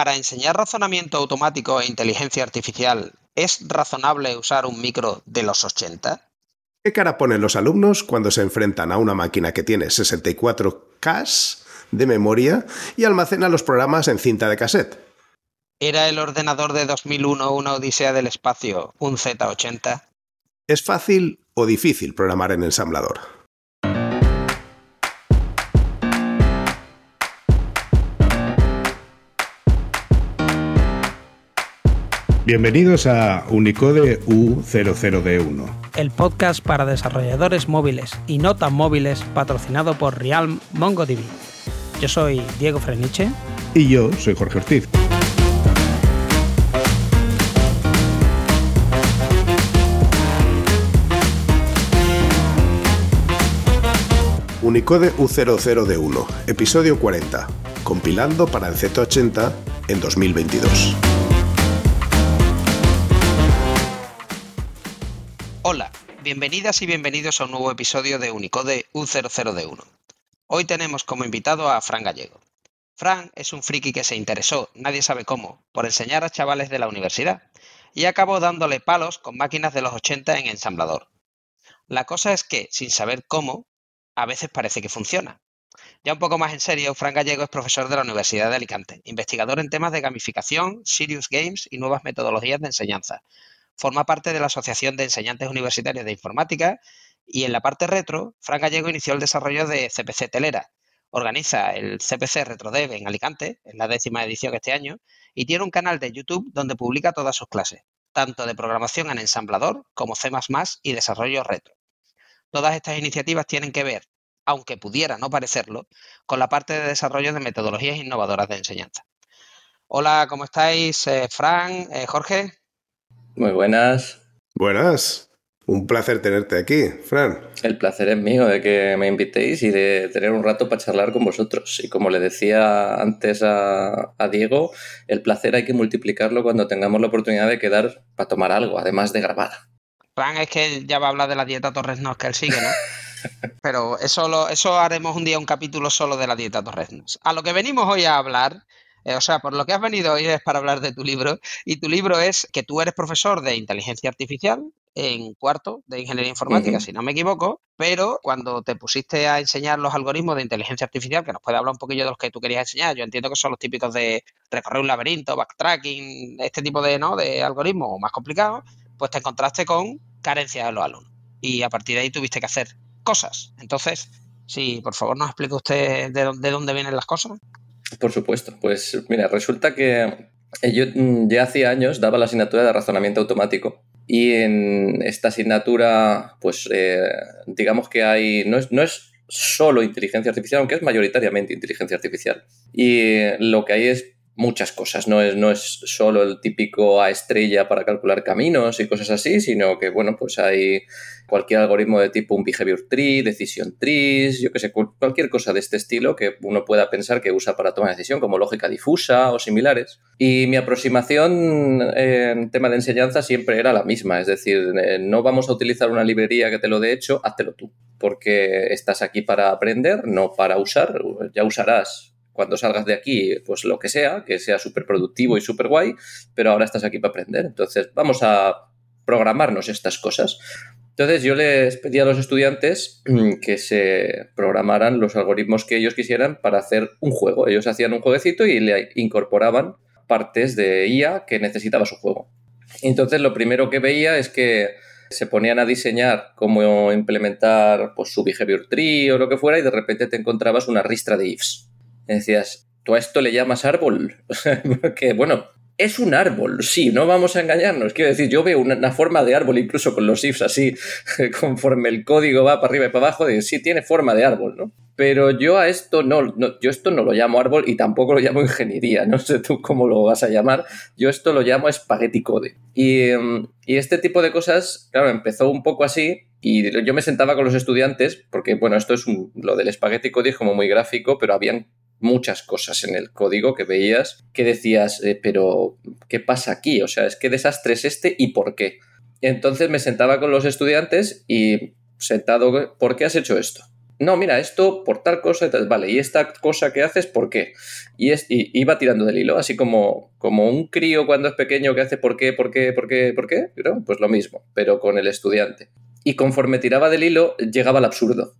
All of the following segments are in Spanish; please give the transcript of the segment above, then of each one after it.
para enseñar razonamiento automático e inteligencia artificial, ¿es razonable usar un micro de los 80? ¿Qué cara ponen los alumnos cuando se enfrentan a una máquina que tiene 64K de memoria y almacena los programas en cinta de cassette? ¿Era el ordenador de 2001 una odisea del espacio, un Z80? ¿Es fácil o difícil programar en ensamblador? Bienvenidos a Unicode U00D1. El podcast para desarrolladores móviles y no tan móviles patrocinado por Realm MongoDB. Yo soy Diego Freniche. Y yo soy Jorge Ortiz. Unicode U00D1, episodio 40, compilando para el Z80 en 2022. Hola, bienvenidas y bienvenidos a un nuevo episodio de Unicode U00D1. Hoy tenemos como invitado a Fran Gallego. Fran es un friki que se interesó, nadie sabe cómo, por enseñar a chavales de la universidad y acabó dándole palos con máquinas de los 80 en ensamblador. La cosa es que, sin saber cómo, a veces parece que funciona. Ya un poco más en serio, Fran Gallego es profesor de la Universidad de Alicante, investigador en temas de gamificación, serious games y nuevas metodologías de enseñanza, forma parte de la Asociación de Enseñantes Universitarios de Informática y en la parte retro, Fran Gallego inició el desarrollo de CPC Telera. Organiza el CPC RetroDev en Alicante, en la décima edición este año, y tiene un canal de YouTube donde publica todas sus clases, tanto de programación en ensamblador como C++ y desarrollo retro. Todas estas iniciativas tienen que ver, aunque pudiera no parecerlo, con la parte de desarrollo de metodologías innovadoras de enseñanza. Hola, ¿cómo estáis? Eh, Fran, eh, Jorge. Muy buenas. Buenas. Un placer tenerte aquí, Fran. El placer es mío de que me invitéis y de tener un rato para charlar con vosotros. Y como le decía antes a, Diego, el placer hay que multiplicarlo cuando tengamos la oportunidad de quedar para tomar algo, además de grabar. Fran es que ya va a hablar de la dieta Torres Nos que él sigue, ¿no? Pero eso, eso haremos un día un capítulo solo de la dieta Torres Nos. A lo que venimos hoy a hablar eh, o sea, por lo que has venido hoy es para hablar de tu libro. Y tu libro es que tú eres profesor de inteligencia artificial en cuarto de ingeniería informática, si no me equivoco, pero cuando te pusiste a enseñar los algoritmos de inteligencia artificial, que nos puede hablar un poquillo de los que tú querías enseñar, yo entiendo que son los típicos de recorrer un laberinto, backtracking, este tipo de, ¿no? de algoritmos más complicados, pues te encontraste con carencias de los alumnos. Y a partir de ahí tuviste que hacer cosas. Entonces, sí, por favor, nos explica usted de dónde vienen las cosas. Por supuesto. Pues mira, resulta que eh, yo mm, ya hacía años daba la asignatura de razonamiento automático y en esta asignatura, pues eh, digamos que hay, no es, no es solo inteligencia artificial, aunque es mayoritariamente inteligencia artificial. Y lo que hay es muchas cosas, no es, no es solo el típico A estrella para calcular caminos y cosas así, sino que, bueno, pues hay cualquier algoritmo de tipo un behavior tree, decision trees, yo que sé, cualquier cosa de este estilo que uno pueda pensar que usa para tomar decisión, como lógica difusa o similares. Y mi aproximación en tema de enseñanza siempre era la misma, es decir, eh, no vamos a utilizar una librería que te lo dé hecho, háztelo tú, porque estás aquí para aprender, no para usar, ya usarás cuando salgas de aquí, pues lo que sea, que sea súper productivo y súper guay, pero ahora estás aquí para aprender. Entonces, vamos a programarnos estas cosas. Entonces, yo les pedí a los estudiantes mm, que se programaran los algoritmos que ellos quisieran para hacer un juego. Ellos hacían un jueguecito y le incorporaban partes de IA que necesitaba su juego. Entonces, lo primero que veía es que se ponían a diseñar cómo implementar pues, su behavior tree o lo que fuera y de repente te encontrabas una ristra de ifs decías, ¿tú a esto le llamas árbol? que bueno, es un árbol, sí, no vamos a engañarnos. Quiero decir, yo veo una, forma de árbol incluso con los ifs así, conforme el código va para arriba y para abajo, de sí tiene forma de árbol, ¿no? Pero yo a esto no, yo esto no lo llamo árbol y tampoco lo llamo ingeniería, no sé tú cómo lo vas a llamar, yo esto lo llamo spaghetti code. Y, em, este tipo de cosas, claro, empezó un poco así y yo me sentaba con los estudiantes, porque bueno, esto es lo del spaghetti code es como muy gráfico, pero habían muchas cosas en el código que veías que decías, eh, pero ¿qué pasa aquí? O sea, es que desastre es este y por qué. Entonces me sentaba con los estudiantes y sentado, ¿por qué has hecho esto? no, mira, esto por tal cosa, tal, vale, y esta cosa que haces, ¿por qué? Y, es, y iba tirando del hilo, así como, como un crío cuando es pequeño que hace por qué, por qué, por qué, por qué, pues lo mismo, pero con el estudiante. Y conforme tiraba del hilo, llegaba al absurdo.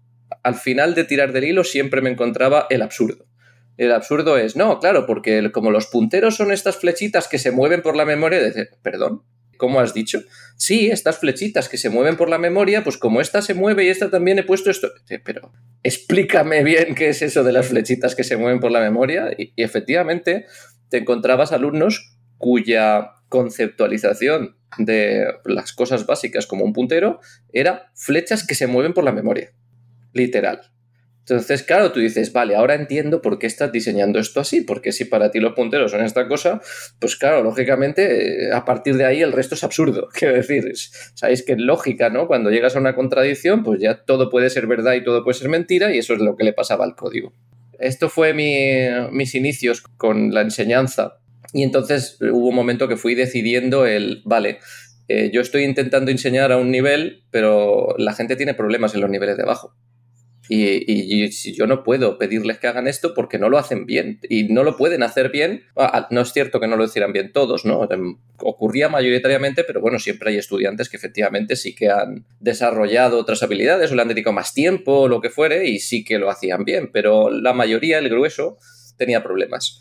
Al final de tirar del hilo siempre me encontraba el absurdo. El absurdo es, no, claro, porque como los punteros son estas flechitas que se mueven por la memoria, de, perdón, ¿cómo has dicho? Sí, estas flechitas que se mueven por la memoria, pues como esta se mueve y esta también he puesto esto. Pero explícame bien qué es eso de las flechitas que se mueven por la memoria. Y, efectivamente te encontrabas alumnos cuya conceptualización de las cosas básicas como un puntero era flechas que se mueven por la memoria. Literal. Entonces, claro, tú dices, vale, ahora entiendo por qué estás diseñando esto así, porque si para ti los punteros son esta cosa, pues claro, lógicamente, eh, a partir de ahí el resto es absurdo. Quiero decir, sabéis que es lógica, ¿no? Cuando llegas a una contradicción, pues ya todo puede ser verdad y todo puede ser mentira, y eso es lo que le pasaba al código. Esto fue mis inicios con la enseñanza, y entonces hubo un momento que fui decidiendo el, vale, eh, yo estoy intentando enseñar a un nivel, pero la gente tiene problemas en los niveles de abajo. Y, y, yo no puedo pedirles que hagan esto porque no lo hacen bien y no lo pueden hacer bien. No es cierto que no lo hicieran bien todos, ¿no? Em, ocurría mayoritariamente, pero bueno, siempre hay estudiantes que efectivamente sí que han desarrollado otras habilidades o le han dedicado más tiempo o lo que fuere y sí que lo hacían bien, pero la mayoría, el grueso, tenía problemas.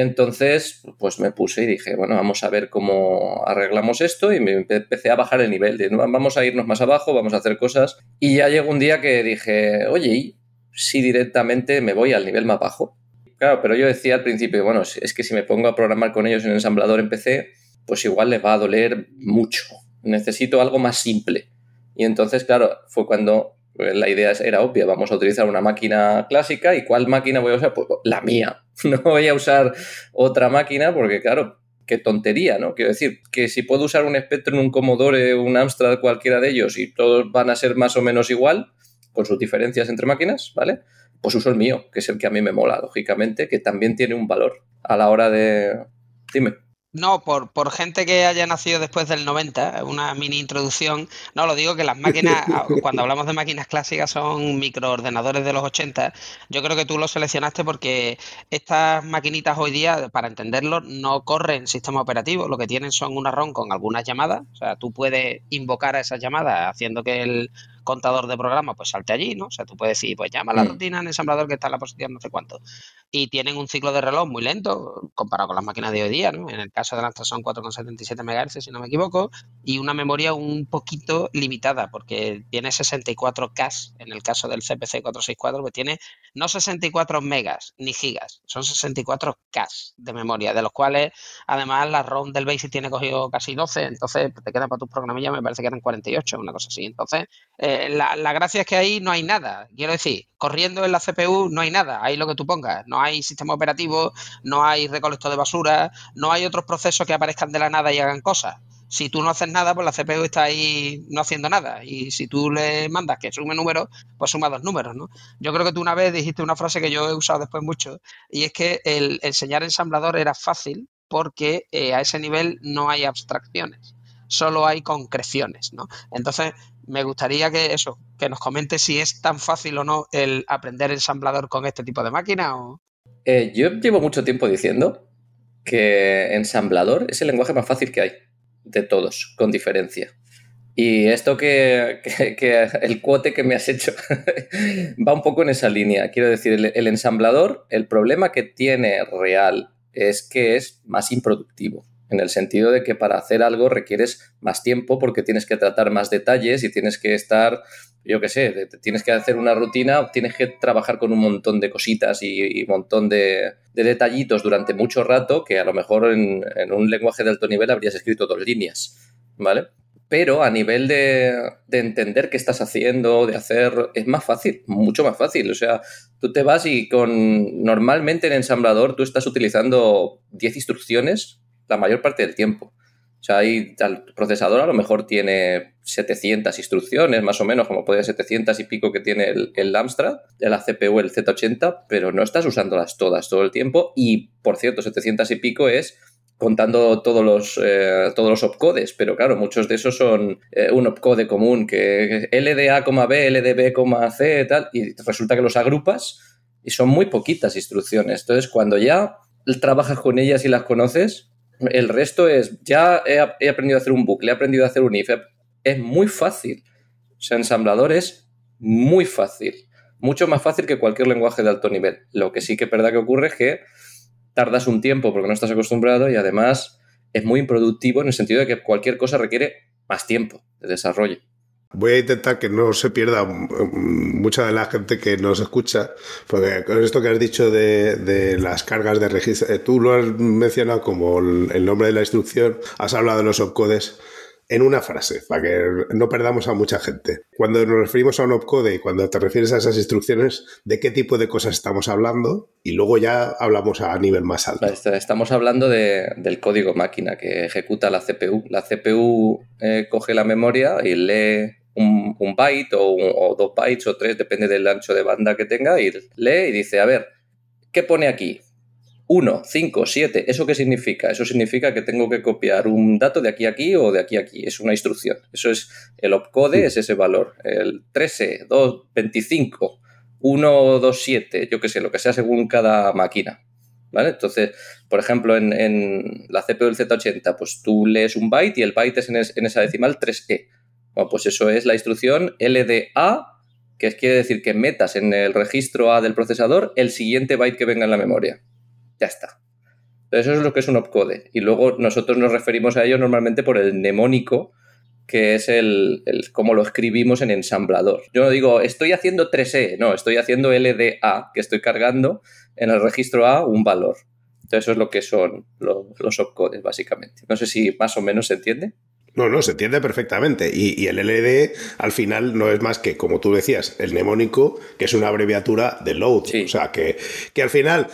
Entonces, pues me puse y dije, bueno, vamos a ver cómo arreglamos esto y me empecé a bajar el nivel de, vamos a irnos más abajo, vamos a hacer cosas. Y ya llegó un día que dije, oye, ¿y si directamente me voy al nivel más bajo? Claro, pero yo decía al principio, bueno, es que si me pongo a programar con ellos en ensamblador en PC, pues igual les va a doler mucho. Necesito algo más simple. Y entonces, claro, fue cuando la idea era obvia, vamos a utilizar una máquina clásica y ¿cuál máquina voy a usar? Pues la mía. No voy a usar otra máquina porque, claro, qué tontería, ¿no? Quiero decir, que si puedo usar un Spectrum, un Commodore, un Amstrad, cualquiera de ellos y todos van a ser más o menos igual, con sus diferencias entre máquinas, ¿vale? Pues uso el mío, que es el que a mí me mola, lógicamente, que también tiene un valor a la hora de... Dime. No, por, por gente que haya nacido después del 90, una mini introducción. No, lo digo que las máquinas, cuando hablamos de máquinas clásicas, son microordenadores de los 80. Yo creo que tú lo seleccionaste porque estas maquinitas hoy día, para entenderlo, no corren sistema operativo. Lo que tienen son una ROM con algunas llamadas. O sea, tú puedes invocar a esas llamadas haciendo que el contador de programa pues salte allí, ¿no? O sea, tú puedes decir, pues llama a la mm. rutina en ensamblador que está en la posición no sé cuánto. Y tienen un ciclo de reloj muy lento comparado con las máquinas de hoy día, ¿no? En el caso de Amstrad son 4,77 MHz, si no me equivoco, y una memoria un poquito limitada, porque tiene 64 K en el caso del CPC 464, pues tiene no 64 megas ni gigas, son 64 K de memoria, de los cuales además la ROM del BASIC tiene cogido casi 12, entonces te quedan para tus programillas, me parece que eran 48, una cosa así. Entonces, eh, la, gracia es que ahí no hay nada. Quiero decir, corriendo en la CPU no hay nada. Ahí lo que tú pongas. No hay sistema operativo, no hay recolector de basura, no hay otros procesos que aparezcan de la nada y hagan cosas. Si tú no haces nada, pues la CPU está ahí no haciendo nada. Y si tú le mandas que sume números, pues suma dos números, ¿no? Yo creo que tú una vez dijiste una frase que yo he usado después mucho, y es que el enseñar ensamblador era fácil porque eh, a ese nivel no hay abstracciones, solo hay concreciones, ¿no? Entonces, me gustaría que eso, que nos comente si es tan fácil o no el aprender ensamblador con este tipo de máquina o... Eh, yo llevo mucho tiempo diciendo que ensamblador es el lenguaje más fácil que hay, de todos, con diferencia. Y esto que, el cuote que me has hecho va un poco en esa línea. Quiero decir, el ensamblador, el problema que tiene real es que es más improductivo en el sentido de que para hacer algo requieres más tiempo porque tienes que tratar más detalles y tienes que estar, yo qué sé, tienes que hacer una rutina, tienes que trabajar con un montón de cositas y, un montón de, detallitos durante mucho rato que a lo mejor en, un lenguaje de alto nivel habrías escrito dos líneas, ¿vale? Pero a nivel de, de, entender qué estás haciendo, de hacer, es más fácil, mucho más fácil. O sea, tú te vas y con normalmente en ensamblador tú estás utilizando 10 instrucciones la mayor parte del tiempo. O sea, ahí el procesador a lo mejor tiene 700 instrucciones, más o menos, como puede ser 700 y pico que tiene el, el Amstrad, la CPU, el Z80, pero no estás usándolas todas todo el tiempo. Y, por cierto, 700 y pico es contando todos los, eh, todos los opcodes, pero claro, muchos de esos son eh, un opcode común, que LDA, B, LDB, C, tal, y resulta que los agrupas y son muy poquitas instrucciones. Entonces, cuando ya trabajas con ellas y las conoces, el resto es, ya he, aprendido a hacer un bucle, he aprendido a hacer un if, es muy fácil. O sea, ensamblador es muy fácil, mucho más fácil que cualquier lenguaje de alto nivel. Lo que sí que es verdad que ocurre es que tardas un tiempo porque no estás acostumbrado y además es muy improductivo en el sentido de que cualquier cosa requiere más tiempo de desarrollo. Voy a intentar que no se pierda mucha de la gente que nos escucha, porque con esto que has dicho de, las cargas de registro, eh, tú lo has mencionado como el, nombre de la instrucción, has hablado de los opcodes en una frase, para que no perdamos a mucha gente. Cuando nos referimos a un opcode y cuando te refieres a esas instrucciones, ¿de qué tipo de cosas estamos hablando? Y luego ya hablamos a nivel más alto. Estamos hablando del código máquina que ejecuta la CPU. La CPU eh, coge la memoria y lee un, byte o, dos bytes o tres, depende del ancho de banda que tenga, y lee y dice, a ver, ¿qué pone aquí? 1, 5, 7, ¿eso qué significa? Eso significa que tengo que copiar un dato de aquí a aquí o de aquí a aquí. Es una instrucción. Eso es el opcode, es ese valor. El 13, 2, 25, 1, 2, 7, yo qué sé, lo que sea según cada máquina. ¿Vale? Entonces, por ejemplo, en, la CPU del Z80, pues tú lees un byte y el byte es en, esa decimal 3E. Bueno, pues eso es la instrucción LDA, que quiere decir que metas en el registro A del procesador el siguiente byte que venga en la memoria. Ya está. eso es lo que es un opcode. Y luego nosotros nos referimos a ello normalmente por el mnemónico, que es el, el cómo lo escribimos en ensamblador. Yo no digo, estoy haciendo 3E, no, estoy haciendo LDA, que estoy cargando en el registro A un valor. Entonces eso es lo que son los, los opcodes, básicamente. No sé si más o menos se entiende. No, no, se entiende perfectamente. Y, el LD al final no es más que, como tú decías, el mnemónico, que es una abreviatura de load. O sea, que, que al final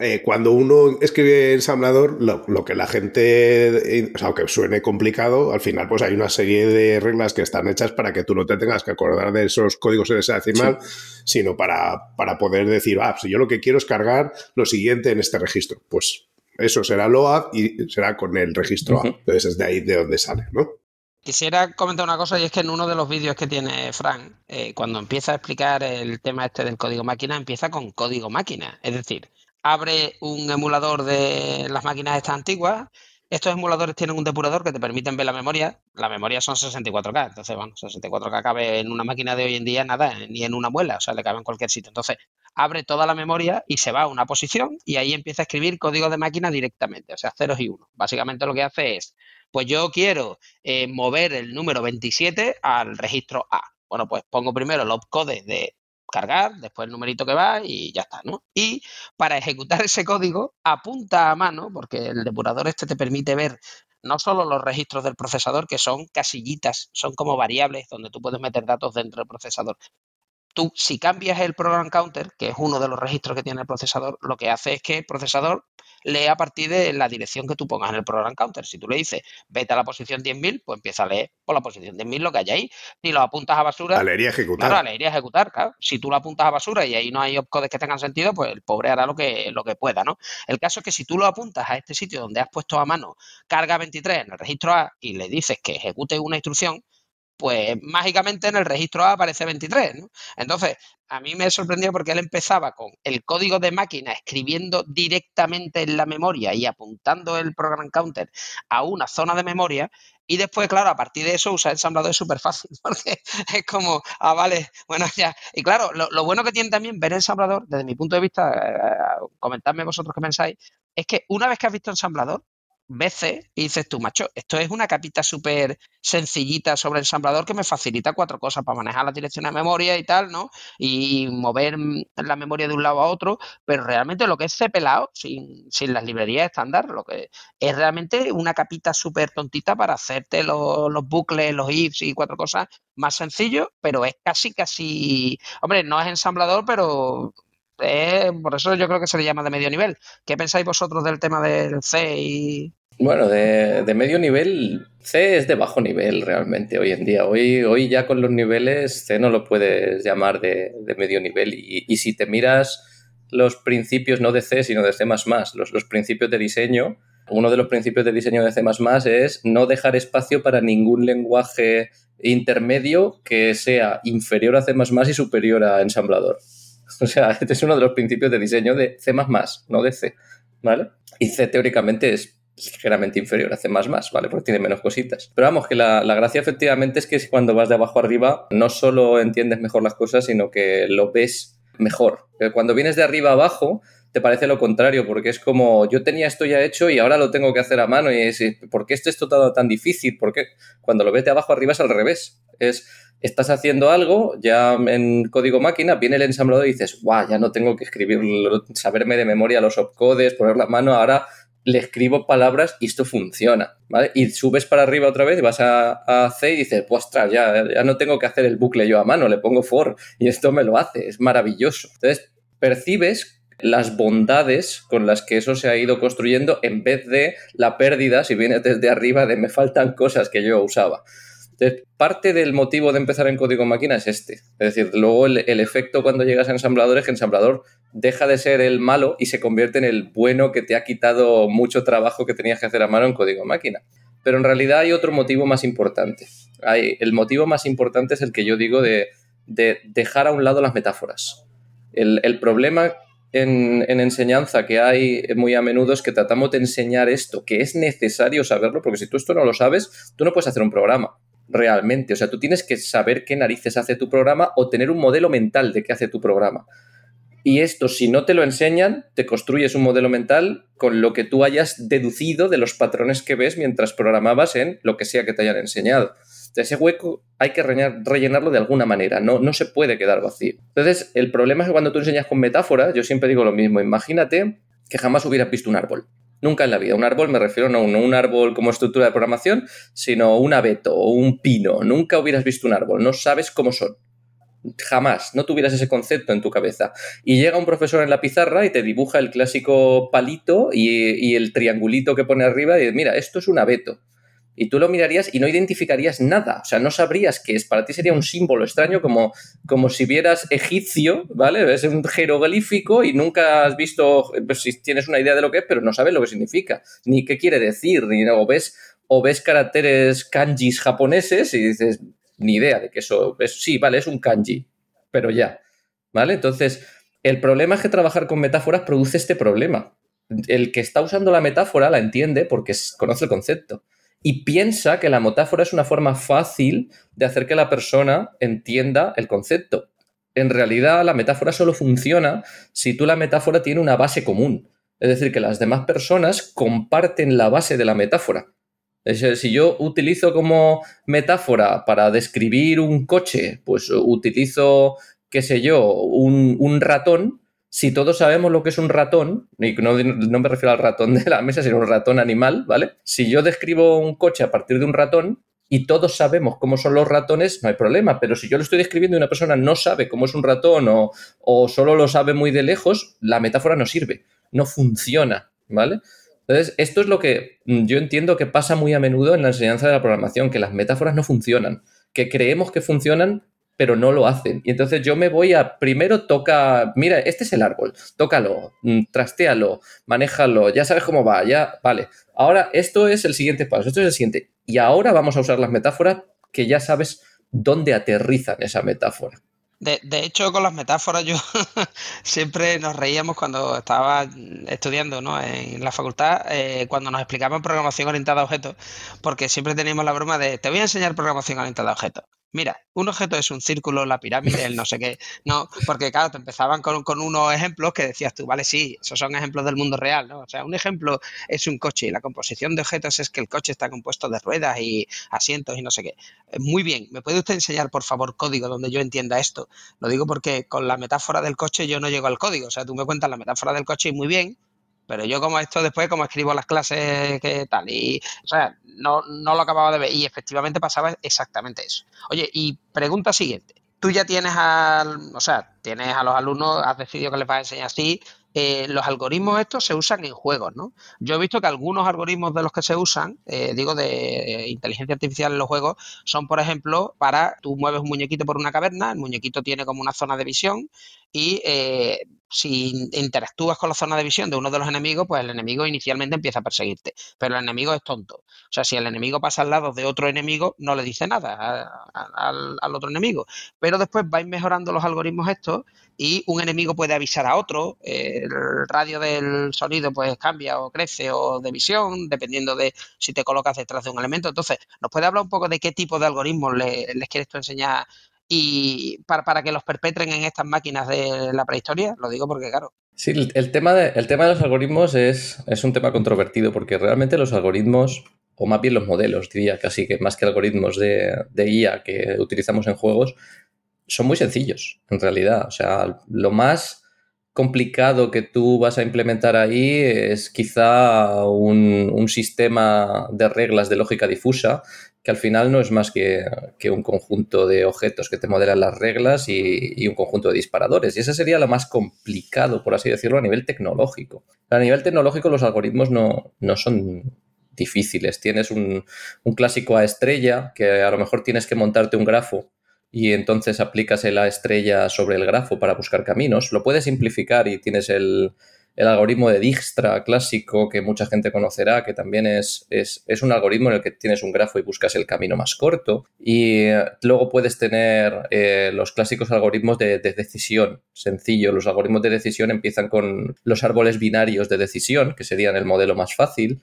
eh, cuando uno escribe ensamblador, lo, que la gente, o sea, aunque suene complicado, al final pues hay una serie de reglas que están hechas para que tú no te tengas que acordar de esos códigos en esa decimal, sino para, para poder decir, ah, si yo lo que quiero es cargar lo siguiente en este registro. Pues eso será load y será con el registro A. Entonces es de ahí de donde sale, ¿no? Quisiera comentar una cosa y es que en uno de los vídeos que tiene Frank, eh, cuando empieza a explicar el tema este del código máquina, empieza con código máquina. Es decir, abre un emulador de las máquinas estas antiguas. Estos emuladores tienen un depurador que te permiten ver la memoria. La memoria son 64K. Entonces, bueno, 64K cabe en una máquina de hoy en día nada, ni en una muela, o sea, le cabe en cualquier sitio. Entonces, abre toda la memoria y se va a una posición y ahí empieza a escribir código de máquina directamente, o sea, ceros y uno. Básicamente lo que hace es, pues yo quiero eh, mover el número 27 al registro A. Bueno, pues pongo primero el opcode de cargar, después el numerito que va y ya está, ¿no? Y para ejecutar ese código, apunta a mano, porque el depurador este te permite ver no solo los registros del procesador, que son casillitas, son como variables donde tú puedes meter datos dentro del procesador. Tú, si cambias el program counter, que es uno de los registros que tiene el procesador, lo que hace es que el procesador lee a partir de la dirección que tú pongas en el program counter. Si tú le dices, vete a la posición 10.000, pues empieza a leer por la posición 10.000 lo que hay ahí. Si lo apuntas a basura... La leería ejecutar. Claro, la leería ejecutar, claro. Si tú lo apuntas a basura y ahí no hay opcodes que tengan sentido, pues el pobre hará lo que, lo que pueda, ¿no? El caso es que si tú lo apuntas a este sitio donde has puesto a mano carga 23 en el registro A y le dices que ejecute una instrucción, pues mágicamente en el registro A aparece 23. ¿no? Entonces, a mí me sorprendió porque él empezaba con el código de máquina escribiendo directamente en la memoria y apuntando el program counter a una zona de memoria. Y después, claro, a partir de eso usar ensamblador es súper fácil, porque es como, ah, vale, bueno, ya. Y claro, lo, bueno que tiene también ver ensamblador, desde mi punto de vista, eh, comentadme vosotros qué pensáis, es que una vez que has visto ensamblador, veces y dices tú, macho, esto es una capita súper sencillita sobre ensamblador que me facilita cuatro cosas para manejar la dirección de memoria y tal, ¿no? Y mover la memoria de un lado a otro, pero realmente lo que es cepelado, sin, sin las librerías estándar, lo que es realmente una capita súper tontita para hacerte los, los bucles, los ifs y cuatro cosas más sencillos, pero es casi, casi, hombre, no es ensamblador, pero por eso yo creo que se le llama de medio nivel. ¿Qué pensáis vosotros del tema del C y, bueno, de, medio nivel, C es de bajo nivel realmente hoy en día. Hoy, hoy ya con los niveles C no lo puedes llamar de, medio nivel. Y, si te miras los principios no de C, sino de C, los, los principios de diseño, Uno de los principios de diseño de C es no dejar espacio para ningún lenguaje intermedio que sea inferior a C y superior a ensamblador. O sea, este es uno de los principios de diseño de C, no de C. ¿Vale? Y C teóricamente es ligeramente inferior a C, ¿vale? Porque tiene menos cositas. Pero vamos, que la, la, gracia efectivamente es que cuando vas de abajo arriba no solo entiendes mejor las cosas, sino que lo ves mejor. Cuando vienes de arriba abajo, te parece lo contrario, porque es como yo tenía esto ya hecho y ahora lo tengo que hacer a mano y es, ¿por qué esto es todo tan difícil? Porque cuando lo ves de abajo arriba es al revés. Es, estás haciendo algo, ya en código máquina, viene el ensamblador y dices, guau, ya no tengo que escribir, saberme de memoria los opcodes, poner la mano, ahora le escribo palabras y esto funciona, ¿vale? Y subes para arriba otra vez y vas a, a C y dices, pues ya, ya no tengo que hacer el bucle yo a mano, le pongo for y esto me lo hace, es maravilloso. Entonces, percibes las bondades con las que eso se ha ido construyendo en vez de la pérdida, si viene desde arriba, de me faltan cosas que yo usaba. Entonces, parte del motivo de empezar en código máquina es este. Es decir, luego el, efecto cuando llegas a ensamblador es que ensamblador deja de ser el malo y se convierte en el bueno que te ha quitado mucho trabajo que tenías que hacer a mano en código máquina. Pero en realidad hay otro motivo más importante. Hay, el motivo más importante es el que yo digo de, dejar a un lado las metáforas. El, el problema en, enseñanza que hay muy a menudo es que tratamos de enseñar esto, que es necesario saberlo, porque si tú esto no lo sabes, tú no puedes hacer un programa realmente. O sea, tú tienes que saber qué narices hace tu programa o tener un modelo mental de qué hace tu programa. Y esto, si no te lo enseñan, te construyes un modelo mental con lo que tú hayas deducido de los patrones que ves mientras programabas en lo que sea que te hayan enseñado ese hueco hay que rellenarlo de alguna manera, no, no se puede quedar vacío. Entonces, el problema es que cuando tú enseñas con metáforas, yo siempre digo lo mismo, imagínate que jamás hubieras visto un árbol. Nunca en la vida. Un árbol me refiero no, no un árbol como estructura de programación, sino un abeto o un pino. Nunca hubieras visto un árbol, no sabes cómo son. Jamás, no tuvieras ese concepto en tu cabeza. Y llega un profesor en la pizarra y te dibuja el clásico palito y, el triangulito que pone arriba y dice, mira, esto es un abeto y tú lo mirarías y no identificarías nada, o sea, no sabrías qué es, para ti sería un símbolo extraño como, como si vieras egipcio, ¿vale? Es un jeroglífico y nunca has visto, pues si tienes una idea de lo que es, pero no sabes lo que significa, ni qué quiere decir, ni o ves, o ves caracteres kanjis japoneses y dices, ni idea de que eso es, sí, vale, es un kanji, pero ya, ¿vale? Entonces, el problema es que trabajar con metáforas produce este problema. El que está usando la metáfora la entiende porque conoce el concepto y piensa que la metáfora es una forma fácil de hacer que la persona entienda el concepto. En realidad, la metáfora solo funciona si tú la metáfora tiene una base común. Es decir, que las demás personas comparten la base de la metáfora. Si yo utilizo como metáfora para describir un coche, pues utilizo, qué sé yo, un, ratón, si todos sabemos lo que es un ratón, y no, me refiero al ratón de la mesa, sino un ratón animal, ¿vale? Si yo describo un coche a partir de un ratón y todos sabemos cómo son los ratones, no hay problema. Pero si yo lo estoy describiendo y una persona no sabe cómo es un ratón o, o solo lo sabe muy de lejos, la metáfora no sirve, no funciona, ¿vale? Entonces, esto es lo que yo entiendo que pasa muy a menudo en la enseñanza de la programación, que las metáforas no funcionan, que creemos que funcionan pero no lo hacen. Y entonces yo me voy a, primero toca, mira, este es el árbol, tócalo, mm, trastéalo, manéjalo, ya sabes cómo va, ya, vale. Ahora, esto es el siguiente paso, esto es el siguiente. Y ahora vamos a usar las metáforas que ya sabes dónde aterrizan esa metáfora. De, hecho, con las metáforas yo siempre nos reíamos cuando estaba estudiando ¿no? en la facultad, eh, cuando nos explicaban programación orientada a objetos, porque siempre teníamos la broma de, te voy a enseñar programación orientada a objetos. Mira, un objeto es un círculo, la pirámide, el no sé qué. No, porque claro, te empezaban con, con, unos ejemplos que decías tú, vale, sí, esos son ejemplos del mundo real, ¿no? O sea, un ejemplo es un coche y la composición de objetos es que el coche está compuesto de ruedas y asientos y no sé qué. Eh, muy bien, ¿me puede usted enseñar, por favor, código donde yo entienda esto? Lo digo porque con la metáfora del coche yo no llego al código. O sea, tú me cuentas la metáfora del coche y muy bien, pero yo como esto después, como escribo las clases, que tal, y, o sea, no, no lo acababa de ver. Y efectivamente pasaba exactamente eso. Oye, y pregunta siguiente. Tú ya tienes al, o sea, tienes a los alumnos, has decidido que les vas a enseñar así, eh, los algoritmos estos se usan en juegos, ¿no? Yo he visto que algunos algoritmos de los que se usan, eh, digo de eh, inteligencia artificial en los juegos, son, por ejemplo, para tú mueves un muñequito por una caverna, el muñequito tiene como una zona de visión y eh, si interactúas con la zona de visión de uno de los enemigos, pues el enemigo inicialmente empieza a perseguirte. Pero el enemigo es tonto. O sea, si el enemigo pasa al lado de otro enemigo, no le dice nada al, otro enemigo. Pero después vais mejorando los algoritmos estos y un enemigo puede avisar a otro. el radio del sonido pues cambia o crece o de visión, dependiendo de si te colocas detrás de un elemento. Entonces, ¿nos puede hablar un poco de qué tipo de algoritmos les quieres tú enseñar y para, para, que los perpetren en estas máquinas de la prehistoria? Lo digo porque, claro. Sí, el, tema, de, el tema de los algoritmos es, es un tema controvertido porque realmente los algoritmos, o más bien los modelos, diría casi que más que algoritmos de, de IA que utilizamos en juegos, son muy sencillos, en realidad. O sea, lo más complicado que tú vas a implementar ahí es quizá un, un sistema de reglas de lógica difusa que al final no es más que, un conjunto de objetos que te modelan las reglas y, un conjunto de disparadores. Y ese sería lo más complicado, por así decirlo, a nivel tecnológico. A nivel tecnológico los algoritmos no, son difíciles. Tienes un, un, clásico a estrella que a lo mejor tienes que montarte un grafo y entonces aplicas la estrella sobre el grafo para buscar caminos. Lo puedes simplificar y tienes el, el algoritmo de Dijkstra clásico que mucha gente conocerá, que también es, es, un algoritmo en el que tienes un grafo y buscas el camino más corto. Y eh, luego puedes tener eh, los clásicos algoritmos de, decisión, sencillo. Los algoritmos de decisión empiezan con los árboles binarios de decisión, que serían el modelo más fácil.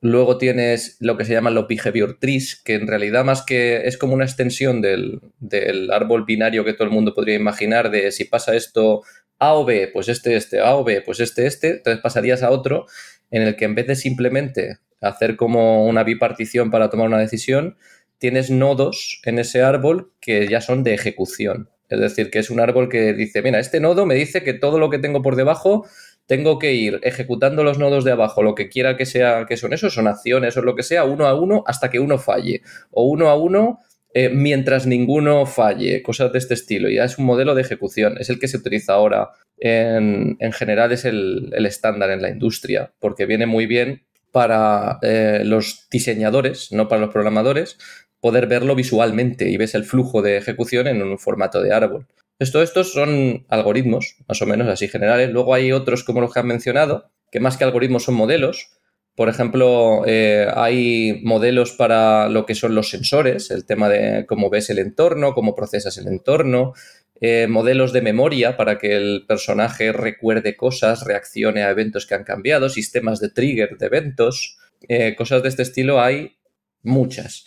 Luego tienes lo que se llaman los behavior trees, que en realidad más que es como una extensión del, del, árbol binario que todo el mundo podría imaginar de si pasa esto, a o B, pues este, este, A o B, pues este, este, entonces pasarías a otro en el que en vez de simplemente hacer como una bipartición para tomar una decisión, tienes nodos en ese árbol que ya son de ejecución. Es decir, que es un árbol que dice, mira, este nodo me dice que todo lo que tengo por debajo tengo que ir ejecutando los nodos de abajo, lo que quiera que sea, que son esos, son acciones o lo que sea, uno a uno hasta que uno falle. O uno a uno eh, mientras ninguno falle, cosas de este estilo. Ya es un modelo de ejecución, es el que se utiliza ahora. En, general es el, estándar en la industria, porque viene muy bien para eh, los diseñadores, no para los programadores, poder verlo visualmente y ves el flujo de ejecución en un formato de árbol. Esto, estos son algoritmos, más o menos así generales. Luego hay otros como los que han mencionado, que más que algoritmos son modelos, por ejemplo, eh, hay modelos para lo que son los sensores, el tema de cómo ves el entorno, cómo procesas el entorno, eh, modelos de memoria para que el personaje recuerde cosas, reaccione a eventos que han cambiado, sistemas de trigger de eventos, eh, cosas de este estilo hay muchas.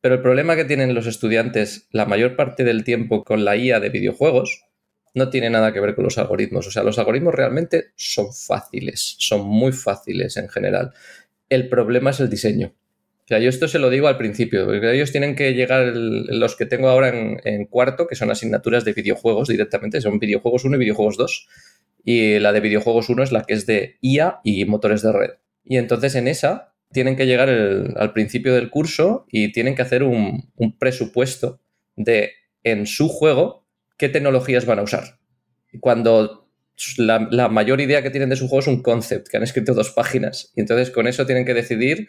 Pero el problema que tienen los estudiantes la mayor parte del tiempo con la IA de videojuegos no tiene nada que ver con los algoritmos. O sea, los algoritmos realmente son fáciles, son muy fáciles en general. El problema es el diseño. O sea, yo esto se lo digo al principio, porque ellos tienen que llegar, los que tengo ahora en, cuarto, que son asignaturas de videojuegos directamente, son videojuegos 1 y videojuegos 2. Y la de videojuegos 1 es la que es de IA y motores de red. Y entonces en esa tienen que llegar al principio del curso y tienen que hacer un, un presupuesto de en su juego qué tecnologías van a usar. Cuando la, mayor idea que tienen de su juego es un concept, que han escrito dos páginas, y entonces con eso tienen que decidir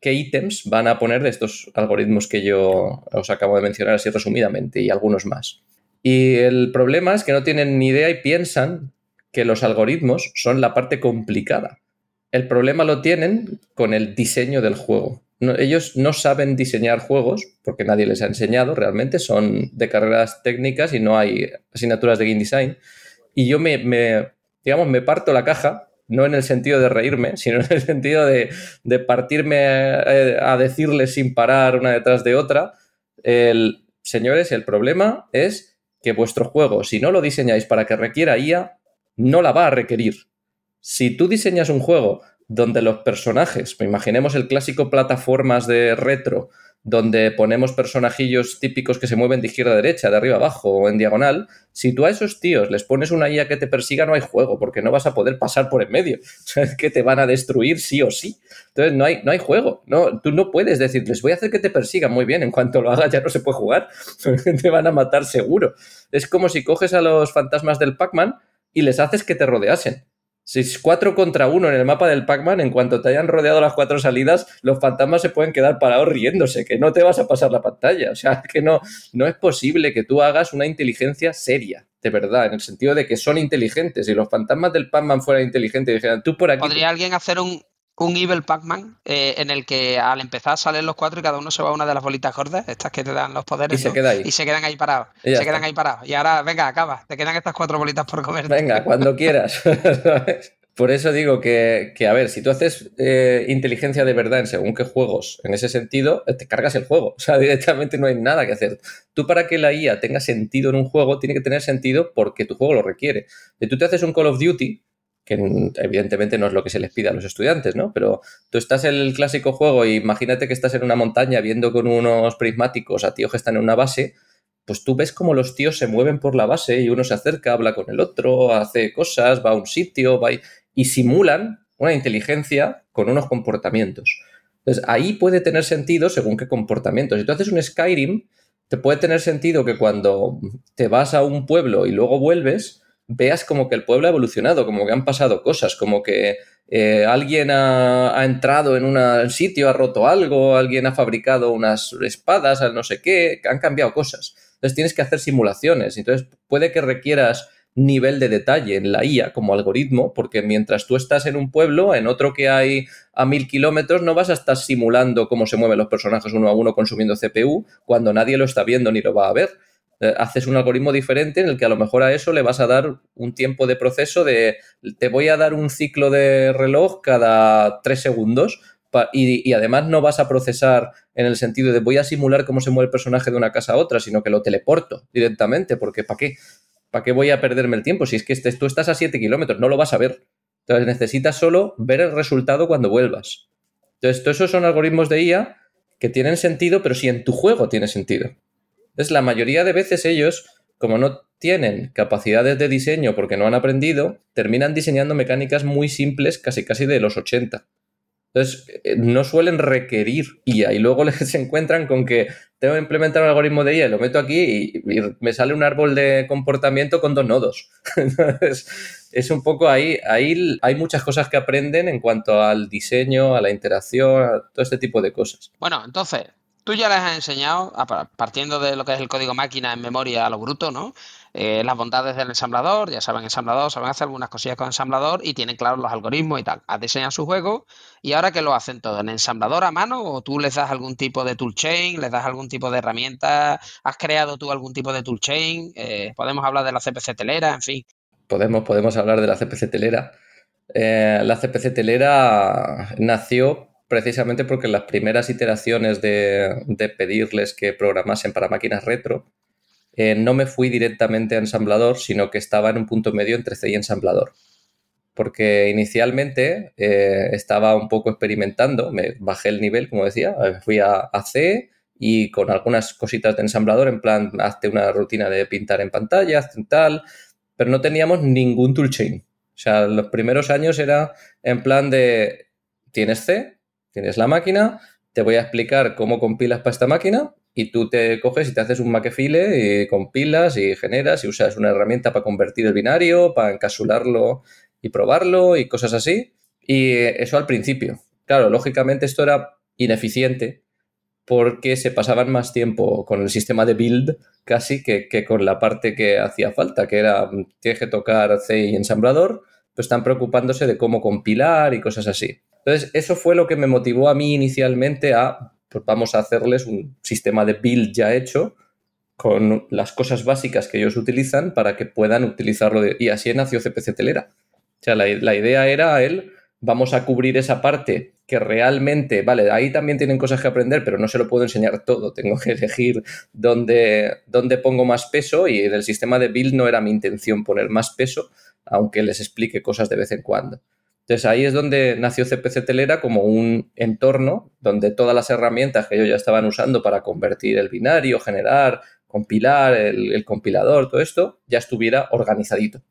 qué ítems van a poner de estos algoritmos que yo os acabo de mencionar así resumidamente y algunos más. Y el problema es que no tienen ni idea y piensan que los algoritmos son la parte complicada. El problema lo tienen con el diseño del juego ellos no saben diseñar juegos porque nadie les ha enseñado realmente, son de carreras técnicas y no hay asignaturas de game design. Y yo me, digamos, me parto la caja, no en el sentido de reírme, sino en el sentido de, partirme eh, a, decirles sin parar una detrás de otra, el, señores, el problema es que vuestro juego, si no lo diseñáis para que requiera IA, no la va a requerir. Si tú diseñas un juego donde los personajes, imaginemos el clásico plataformas de retro, donde ponemos personajillos típicos que se mueven de izquierda a derecha, de arriba a abajo o en diagonal, si tú a esos tíos les pones una IA que te persiga, no hay juego, porque no vas a poder pasar por en medio. Que te van a destruir sí o sí. Entonces no hay, no hay juego. No, tú no puedes decirles, voy a hacer que te persigan. Muy bien, en cuanto lo hagas ya no se puede jugar. te van a matar seguro. Es como si coges a los fantasmas del Pac-Man y les haces que te rodeasen Si es 4 contra 1 en el mapa del Pac-Man, en cuanto te hayan rodeado las cuatro salidas, los fantasmas se pueden quedar parados riéndose, que no te vas a pasar la pantalla. O sea, que no, no es posible que tú hagas una inteligencia seria, de verdad, en el sentido de que son inteligentes. Si los fantasmas del Pac-Man fueran inteligentes y dijeran, tú por aquí. ¿Podría alguien hacer un, un Evil Pac-Man eh, en el que al empezar salen los cuatro y cada uno se va a una de las bolitas gordas, estas que te dan los poderes. Y se queda ahí. Y se quedan ahí parados. se quedan ahí parados. Y ahora, venga, acaba. Te quedan estas cuatro bolitas por comer. Venga, cuando quieras. por eso digo que, a ver, si tú haces eh, inteligencia de verdad en según qué juegos, en ese sentido, eh, te cargas el juego. O sea, directamente no hay nada que hacer. Tú para que la IA tenga sentido en un juego, tiene que tener sentido porque tu juego lo requiere. Si tú te haces un Call of Duty, que evidentemente no es lo que se les pide a los estudiantes, ¿no? Pero tú estás en el clásico juego y imagínate que estás en una montaña viendo con unos prismáticos a tíos que están en una base, pues tú ves cómo los tíos se mueven por la base y uno se acerca, habla con el otro, hace cosas, va a un sitio, va y, simulan una inteligencia con unos comportamientos. Entonces, ahí puede tener sentido según qué comportamientos. Si tú haces un Skyrim, te puede tener sentido que cuando te vas a un pueblo y luego vuelves, veas como que el pueblo ha evolucionado, como que han pasado cosas, como que eh, alguien ha, entrado en un sitio, ha roto algo, alguien ha fabricado unas espadas, no sé qué, han cambiado cosas. Entonces tienes que hacer simulaciones. Entonces puede que requieras nivel de detalle en la IA como algoritmo, porque mientras tú estás en un pueblo, en otro que hay a mil kilómetros, no vas a estar simulando cómo se mueven los personajes uno a uno consumiendo CPU cuando nadie lo está viendo ni lo va a ver. Eh, haces un algoritmo diferente en el que a lo mejor a eso le vas a dar un tiempo de proceso de te voy a dar un ciclo de reloj cada tres segundos y, además no vas a procesar en el sentido de voy a simular cómo se mueve el personaje de una casa a otra, sino que lo teleporto directamente, porque ¿para qué? ¿Para qué voy a perderme el tiempo? Si es que este, tú estás a 7 kilómetros, no lo vas a ver. Entonces necesitas solo ver el resultado cuando vuelvas. Entonces, todos esos son algoritmos de IA que tienen sentido, pero si en tu juego tiene sentido. Entonces, la mayoría de veces ellos, como no tienen capacidades de diseño porque no han aprendido, terminan diseñando mecánicas muy simples, casi casi de los 80. Entonces, eh, no suelen requerir IA y luego les encuentran con que tengo que implementar un algoritmo de IA, lo meto aquí y, me sale un árbol de comportamiento con dos nodos. Entonces, es un poco ahí, ahí hay muchas cosas que aprenden en cuanto al diseño, a la interacción, a todo este tipo de cosas. Bueno, entonces, Tú ya les has enseñado, partiendo de lo que es el código máquina en memoria a lo bruto, ¿no? Eh, las bondades del ensamblador, ya saben ensamblador, saben hacer algunas cosillas con ensamblador y tienen claros los algoritmos y tal. Has diseñado su juego y ahora que lo hacen todo en ensamblador a mano o tú les das algún tipo de toolchain, les das algún tipo de herramienta, has creado tú algún tipo de toolchain, eh, podemos hablar de la CPC telera, en fin. Podemos, podemos hablar de la CPC telera. Eh, la CPC telera nació precisamente porque las primeras iteraciones de, pedirles que programasen para máquinas retro, eh, no me fui directamente a ensamblador, sino que estaba en un punto medio entre C y ensamblador. Porque inicialmente eh, estaba un poco experimentando, me bajé el nivel, como decía, eh, fui a, C y con algunas cositas de ensamblador, en plan, hazte una rutina de pintar en pantalla, hazte tal, pero no teníamos ningún toolchain. O sea, los primeros años era en plan de, tienes C, Tienes la máquina, te voy a explicar cómo compilas para esta máquina y tú te coges y te haces un makefile y compilas y generas y usas una herramienta para convertir el binario, para encapsularlo y probarlo y cosas así. Y eso al principio. Claro, lógicamente esto era ineficiente porque se pasaban más tiempo con el sistema de build casi que, que con la parte que hacía falta, que era tienes que tocar C y ensamblador, pues están preocupándose de cómo compilar y cosas así. Entonces, eso fue lo que me motivó a mí inicialmente a, pues vamos a hacerles un sistema de build ya hecho con las cosas básicas que ellos utilizan para que puedan utilizarlo. y así nació CPC Telera. O sea, la, idea era él, vamos a cubrir esa parte que realmente, vale, ahí también tienen cosas que aprender, pero no se lo puedo enseñar todo. Tengo que elegir dónde, dónde pongo más peso y en el sistema de build no era mi intención poner más peso, aunque les explique cosas de vez en cuando. Entonces ahí es donde nació CPC Telera como un entorno donde todas las herramientas que ellos ya estaban usando para convertir el binario, generar, compilar, el, compilador, todo esto, ya estuviera organizadito.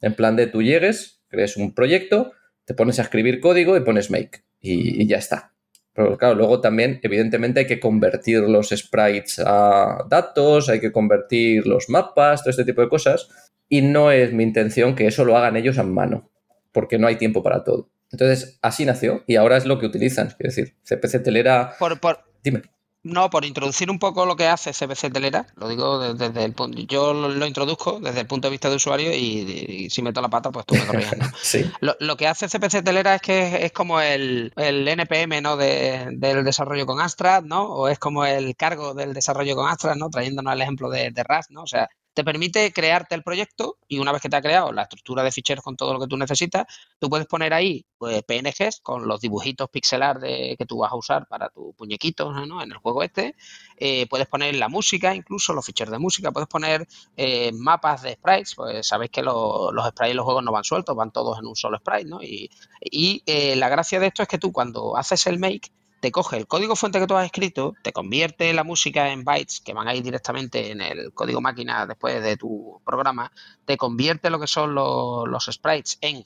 En plan de tú llegues, crees un proyecto, te pones a escribir código y pones make y, y ya está. Pero claro, luego también, evidentemente, hay que convertir los sprites a datos, hay que convertir los mapas, todo este tipo de cosas. Y no es mi intención que eso lo hagan ellos a mano porque no hay tiempo para todo. Entonces, así nació y ahora es lo que utilizan. Es decir, CPC Telera. Por, por, Dime. No, por introducir un poco lo que hace CPC Telera, lo digo desde, el punto. Yo lo, introduzco desde el punto de vista de usuario y, si meto la pata, pues tú me corriges. sí. lo, que hace CPC Telera es que es, como el, NPM ¿no? del desarrollo con Astra, ¿no? O es como el cargo del desarrollo con Astra, ¿no? Trayéndonos el ejemplo de, de RAS, ¿no? O sea, te permite crearte el proyecto y una vez que te ha creado la estructura de ficheros con todo lo que tú necesitas, tú puedes poner ahí pues, PNGs con los dibujitos pixelar de, que tú vas a usar para tu puñequito ¿no? en el juego este. Eh, puedes poner la música, incluso los ficheros de música. Puedes poner eh, mapas de sprites. Pues sabéis que los sprites y los juegos no van sueltos, van todos en un solo sprite. ¿no? Y, y eh, la gracia de esto es que tú cuando haces el make te coge el código fuente que tú has escrito, te convierte la música en bytes que van a ir directamente en el código máquina después de tu programa, te convierte lo que son los, sprites en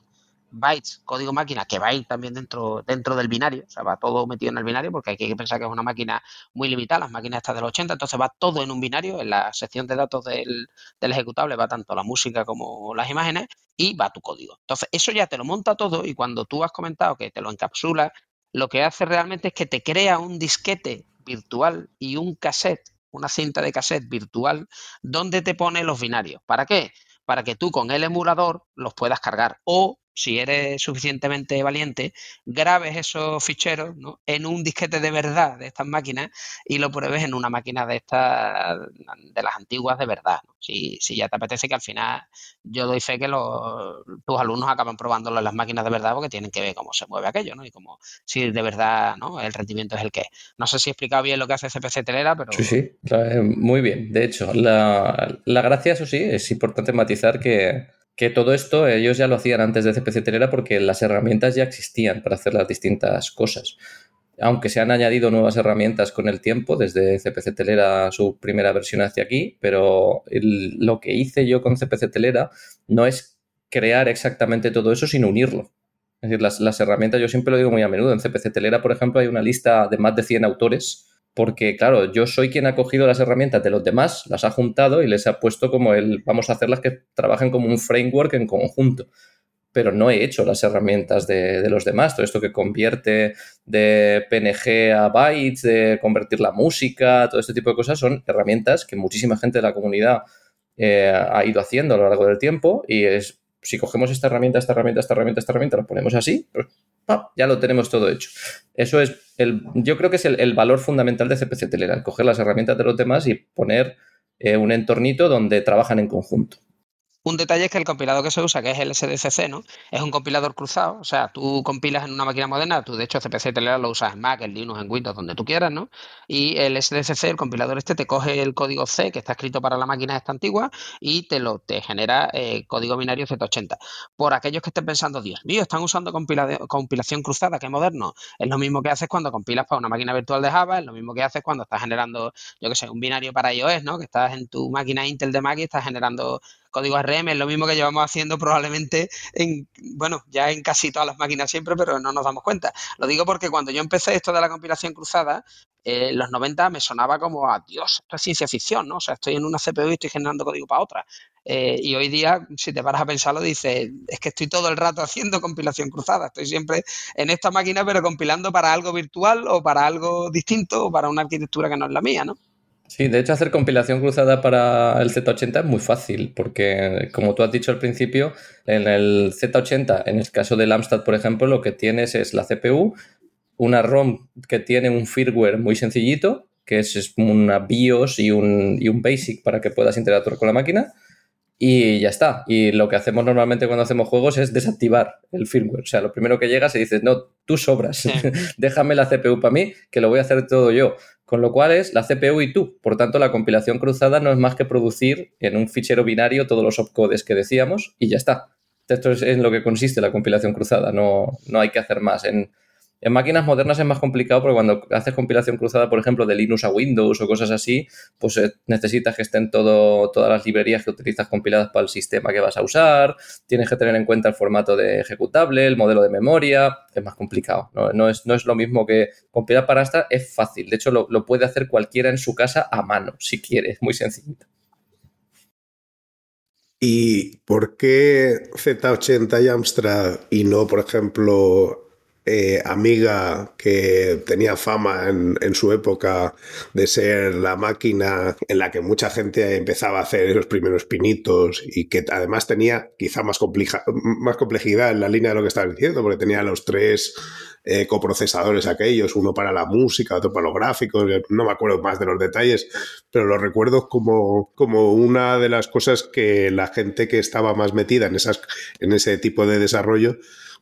bytes, código máquina, que va a ir también dentro, dentro del binario, o sea, va todo metido en el binario, porque hay que pensar que es una máquina muy limitada, las máquinas estas del 80, entonces va todo en un binario, en la sección de datos del, del ejecutable va tanto la música como las imágenes, y va tu código. Entonces, eso ya te lo monta todo, y cuando tú has comentado que te lo encapsula lo que hace realmente es que te crea un disquete virtual y un cassette, una cinta de cassette virtual, donde te pone los binarios. ¿Para qué? Para que tú con el emulador los puedas cargar o si eres suficientemente valiente, grabes esos ficheros en un disquete de verdad de estas máquinas y lo pruebes en una máquina de estas, de las antiguas de verdad. Si, si, ya te apetece que al final yo doy fe que los, tus alumnos acaban probándolo en las máquinas de verdad porque tienen que ver cómo se mueve aquello, ¿no? Y cómo, si de verdad ¿no? el rendimiento es el que es. No sé si he explicado bien lo que hace CPC Telera, pero... Sí, sí, muy bien. De hecho, la, la gracia, eso sí, es importante matizar que que todo esto ellos ya lo hacían antes de CPC Telera porque las herramientas ya existían para hacer las distintas cosas. Aunque se han añadido nuevas herramientas con el tiempo, desde CPC Telera su primera versión hacia aquí, pero lo que hice yo con CPC Telera no es crear exactamente todo eso, sino unirlo. Es decir, las, las herramientas, yo siempre lo digo muy a menudo, en CPC Telera, por ejemplo, hay una lista de más de 100 autores porque claro, yo soy quien ha cogido las herramientas de los demás, las ha juntado y les ha puesto como el, vamos a hacerlas que trabajen como un framework en conjunto, pero no he hecho las herramientas de, los demás, todo esto que convierte de PNG a bytes, de convertir la música, todo este tipo de cosas son herramientas que muchísima gente de la comunidad eh, ha ido haciendo a lo largo del tiempo y es, si cogemos esta herramienta, esta herramienta, esta herramienta, esta herramienta, la ponemos así, ya lo tenemos todo hecho. Eso es, el, yo creo que es el, valor fundamental de CPC Telera, coger las herramientas de los demás y poner eh, un entornito donde trabajan en conjunto. Un detalle es que el compilado que se usa, que es el SDCC, ¿no? Es un compilador cruzado, o sea, tú compilas en una máquina moderna, tú de hecho CPC Telera lo usas en Mac, en Linux, en Windows, donde tú quieras, ¿no? Y el SDCC, el compilador este, te coge el código C que está escrito para la máquina esta antigua y te lo te genera eh, código binario Z80. Por aquellos que estén pensando, Dios mío, están usando compilación cruzada, qué moderno. Es lo mismo que haces cuando compilas para una máquina virtual de Java, es lo mismo que haces cuando estás generando, yo qué sé, un binario para iOS, ¿no? Que estás en tu máquina Intel de Mac y estás generando código RM, es lo mismo que llevamos haciendo probablemente en, bueno, ya en casi todas las máquinas siempre, pero no nos damos cuenta. Lo digo porque cuando yo empecé esto de la compilación cruzada, eh, los 90 me sonaba como, a Dios, esto es ciencia ficción, ¿no? O sea, estoy en una CPU y estoy generando código para otra. Eh, y hoy día, si te paras a pensarlo, dices, es que estoy todo el rato haciendo compilación cruzada. Estoy siempre en esta máquina, pero compilando para algo virtual o para algo distinto o para una arquitectura que no es la mía, ¿no? Sí, de hecho hacer compilación cruzada para el Z80 es muy fácil, porque como tú has dicho al principio, en el Z80, en el caso del Amstrad, por ejemplo, lo que tienes es la CPU, una ROM que tiene un firmware muy sencillito, que es una BIOS y un, y un BASIC para que puedas interactuar con la máquina, y ya está. Y lo que hacemos normalmente cuando hacemos juegos es desactivar el firmware. O sea, lo primero que llegas y dices, no, tú sobras, déjame la CPU para mí, que lo voy a hacer todo yo. Con lo cual es la CPU y tú. Por tanto, la compilación cruzada no es más que producir en un fichero binario todos los opcodes que decíamos y ya está. Esto es en lo que consiste la compilación cruzada, no, no hay que hacer más. En, en máquinas modernas es más complicado porque cuando haces compilación cruzada, por ejemplo, de Linux a Windows o cosas así, pues eh, necesitas que estén todo, todas las librerías que utilizas compiladas para el sistema que vas a usar, tienes que tener en cuenta el formato de ejecutable, el modelo de memoria, es más complicado. No, es, no es, lo mismo que compilar para Astra, es fácil. De hecho, lo, lo puede hacer cualquiera en su casa a mano, si quiere, es muy sencillito. ¿Y por qué Z80 y Amstrad y no, por ejemplo, eh, amiga que tenía fama en, su época de ser la máquina en la que mucha gente empezaba a hacer los primeros pinitos y que además tenía quizá más, más complejidad en la línea de lo que estaba diciendo, porque tenía los tres eh, coprocesadores aquellos, uno para la música, otro para los gráficos, no me acuerdo más de los detalles, pero lo recuerdo como, como una de las cosas que la gente que estaba más metida en, esas, en ese tipo de desarrollo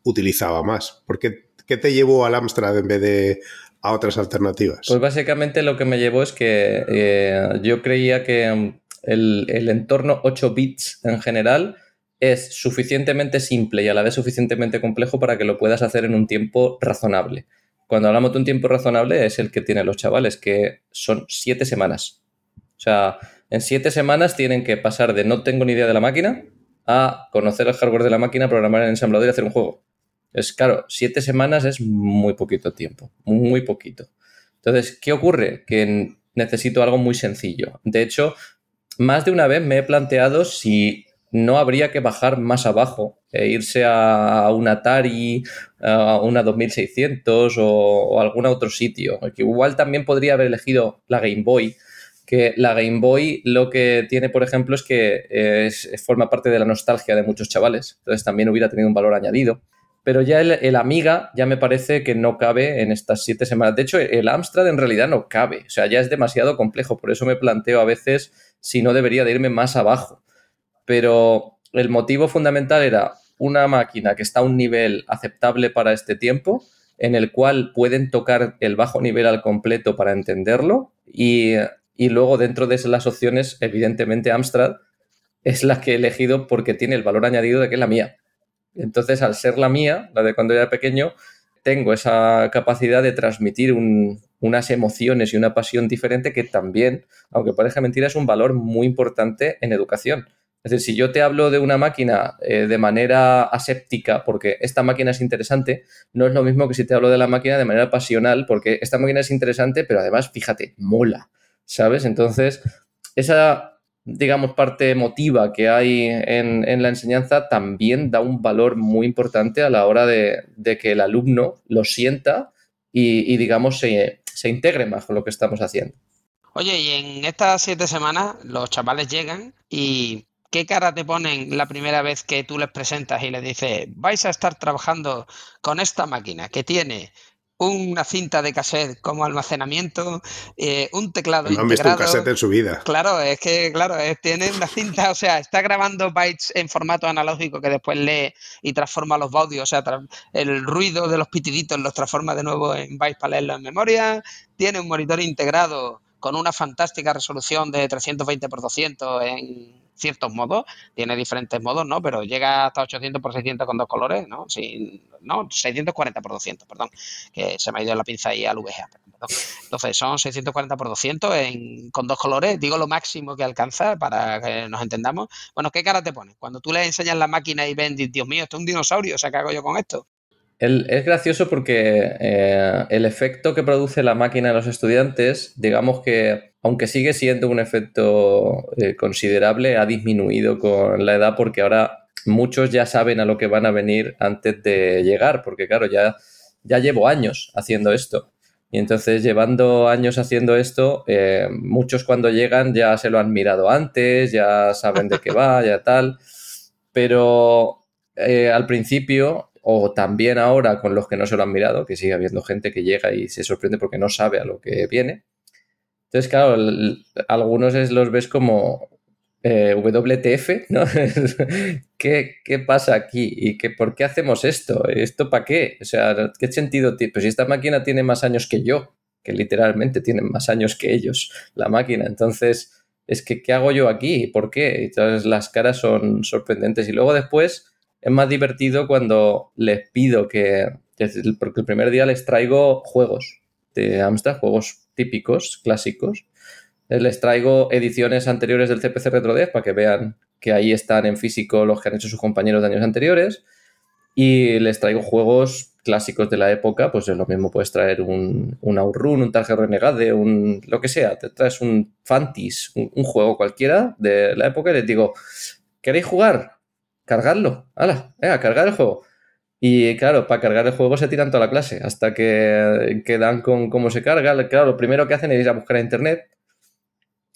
utilizaba más. Porque ¿Qué te llevó al Amstrad en vez de a otras alternativas? Pues básicamente lo que me llevó es que eh, yo creía que mm, el, entorno 8 bits en general es suficientemente simple y a la vez suficientemente complejo para que lo puedas hacer en un tiempo razonable. Cuando hablamos de un tiempo razonable es el que tienen los chavales, que son siete semanas. O sea, en siete semanas tienen que pasar de no tengo ni idea de la máquina a conocer el hardware de la máquina, programar en ensamblador y hacer un juego. Es claro, siete semanas es muy poquito tiempo, muy poquito. Entonces, ¿qué ocurre? Que necesito algo muy sencillo. De hecho, más de una vez me he planteado si no habría que bajar más abajo e irse a un Atari, a una 2600 o, o algún otro sitio. Igual también podría haber elegido la Game Boy, que la Game Boy lo que tiene, por ejemplo, es que forma parte de la nostalgia de muchos chavales. Entonces también hubiera tenido un valor añadido pero ya el, Amiga ya me parece que no cabe en estas siete semanas. De hecho, el Amstrad en realidad no cabe, o sea, ya es demasiado complejo, por eso me planteo a veces si no debería de irme más abajo. Pero el motivo fundamental era una máquina que está a un nivel aceptable para este tiempo, en el cual pueden tocar el bajo nivel al completo para entenderlo y, y luego dentro de las opciones, evidentemente Amstrad es la que he elegido porque tiene el valor añadido de que es la mía. Entonces, al ser la mía, la de cuando era pequeño, tengo esa capacidad de transmitir unas emociones y una pasión diferente que también, aunque parezca mentira, es un valor muy importante en educación. Es decir, si yo te hablo de una máquina eh, de manera aséptica, porque esta máquina es interesante, no es lo mismo que si te hablo de la máquina de manera pasional, porque esta máquina es interesante, pero además, fíjate, mola, ¿sabes? Entonces, esa digamos, parte emotiva que hay en, la enseñanza también da un valor muy importante a la hora de, que el alumno lo sienta y, digamos, se, se, integre más con lo que estamos haciendo. Oye, y en estas siete semanas los chavales llegan y ¿qué cara te ponen la primera vez que tú les presentas y les dices, vais a estar trabajando con esta máquina que tiene una cinta de cassette como almacenamiento, eh, un teclado. No han visto un cassette en su vida. Claro, es que, claro, tiene una cinta, o sea, está grabando bytes en formato analógico que después lee y transforma los audios, o sea, el ruido de los pitiditos los transforma de nuevo en bytes para leerlo en memoria. Tiene un monitor integrado con una fantástica resolución de 320 x 200 en ciertos modos, tiene diferentes modos, ¿no? Pero llega hasta 800 x 600 con dos colores, ¿no? No, 640 x 200, perdón, que se me ha ido la pinza ahí al VGA. Entonces son 640 x 200 en, con dos colores, digo lo máximo que alcanza para que nos entendamos. Bueno, ¿qué cara te pone? Cuando tú le enseñas la máquina y ven, Dios mío, esto es un dinosaurio, o sea, ¿qué hago yo con esto? Es gracioso porque eh, el efecto que produce la máquina en los estudiantes, digamos que, aunque sigue siendo un efecto eh, considerable, ha disminuido con la edad porque ahora muchos ya saben a lo que van a venir antes de llegar, porque claro, ya, ya llevo años haciendo esto. Y entonces, llevando años haciendo esto, eh, muchos cuando llegan ya se lo han mirado antes, ya saben de qué va, ya tal. Pero al principio o también ahora con los que no se lo han mirado, que sigue habiendo gente que llega y se sorprende porque no sabe a lo que viene. Entonces, claro, algunos los ves como eh, WTF, ¿no? ¿Qué, ¿Qué, pasa aquí? ¿Y qué, por qué hacemos esto? ¿Esto para qué? O sea, ¿qué sentido tiene? Pues si esta máquina tiene más años que yo, que literalmente tienen más años que ellos, la máquina. Entonces, es que, ¿qué hago yo aquí? ¿Por qué? Entonces, las caras son sorprendentes. Y luego después es más divertido cuando les pido que, porque el primer día les traigo juegos de Amstrad, juegos típicos, clásicos. Les traigo ediciones anteriores del CPC RetroDev para que vean que ahí están en físico los que han hecho sus compañeros de años anteriores. Y les traigo juegos clásicos de la época, pues es lo mismo, puedes traer un, un Outrun, un Target Renegade, un lo que sea, te traes un Fantis, un, un, juego cualquiera de la época y les digo, ¿queréis jugar? Cargadlo, hala, venga, cargar el juego. Y claro, para cargar el juego se tiran toda la clase hasta que quedan con cómo se carga. Claro, lo primero que hacen es ir a buscar a internet.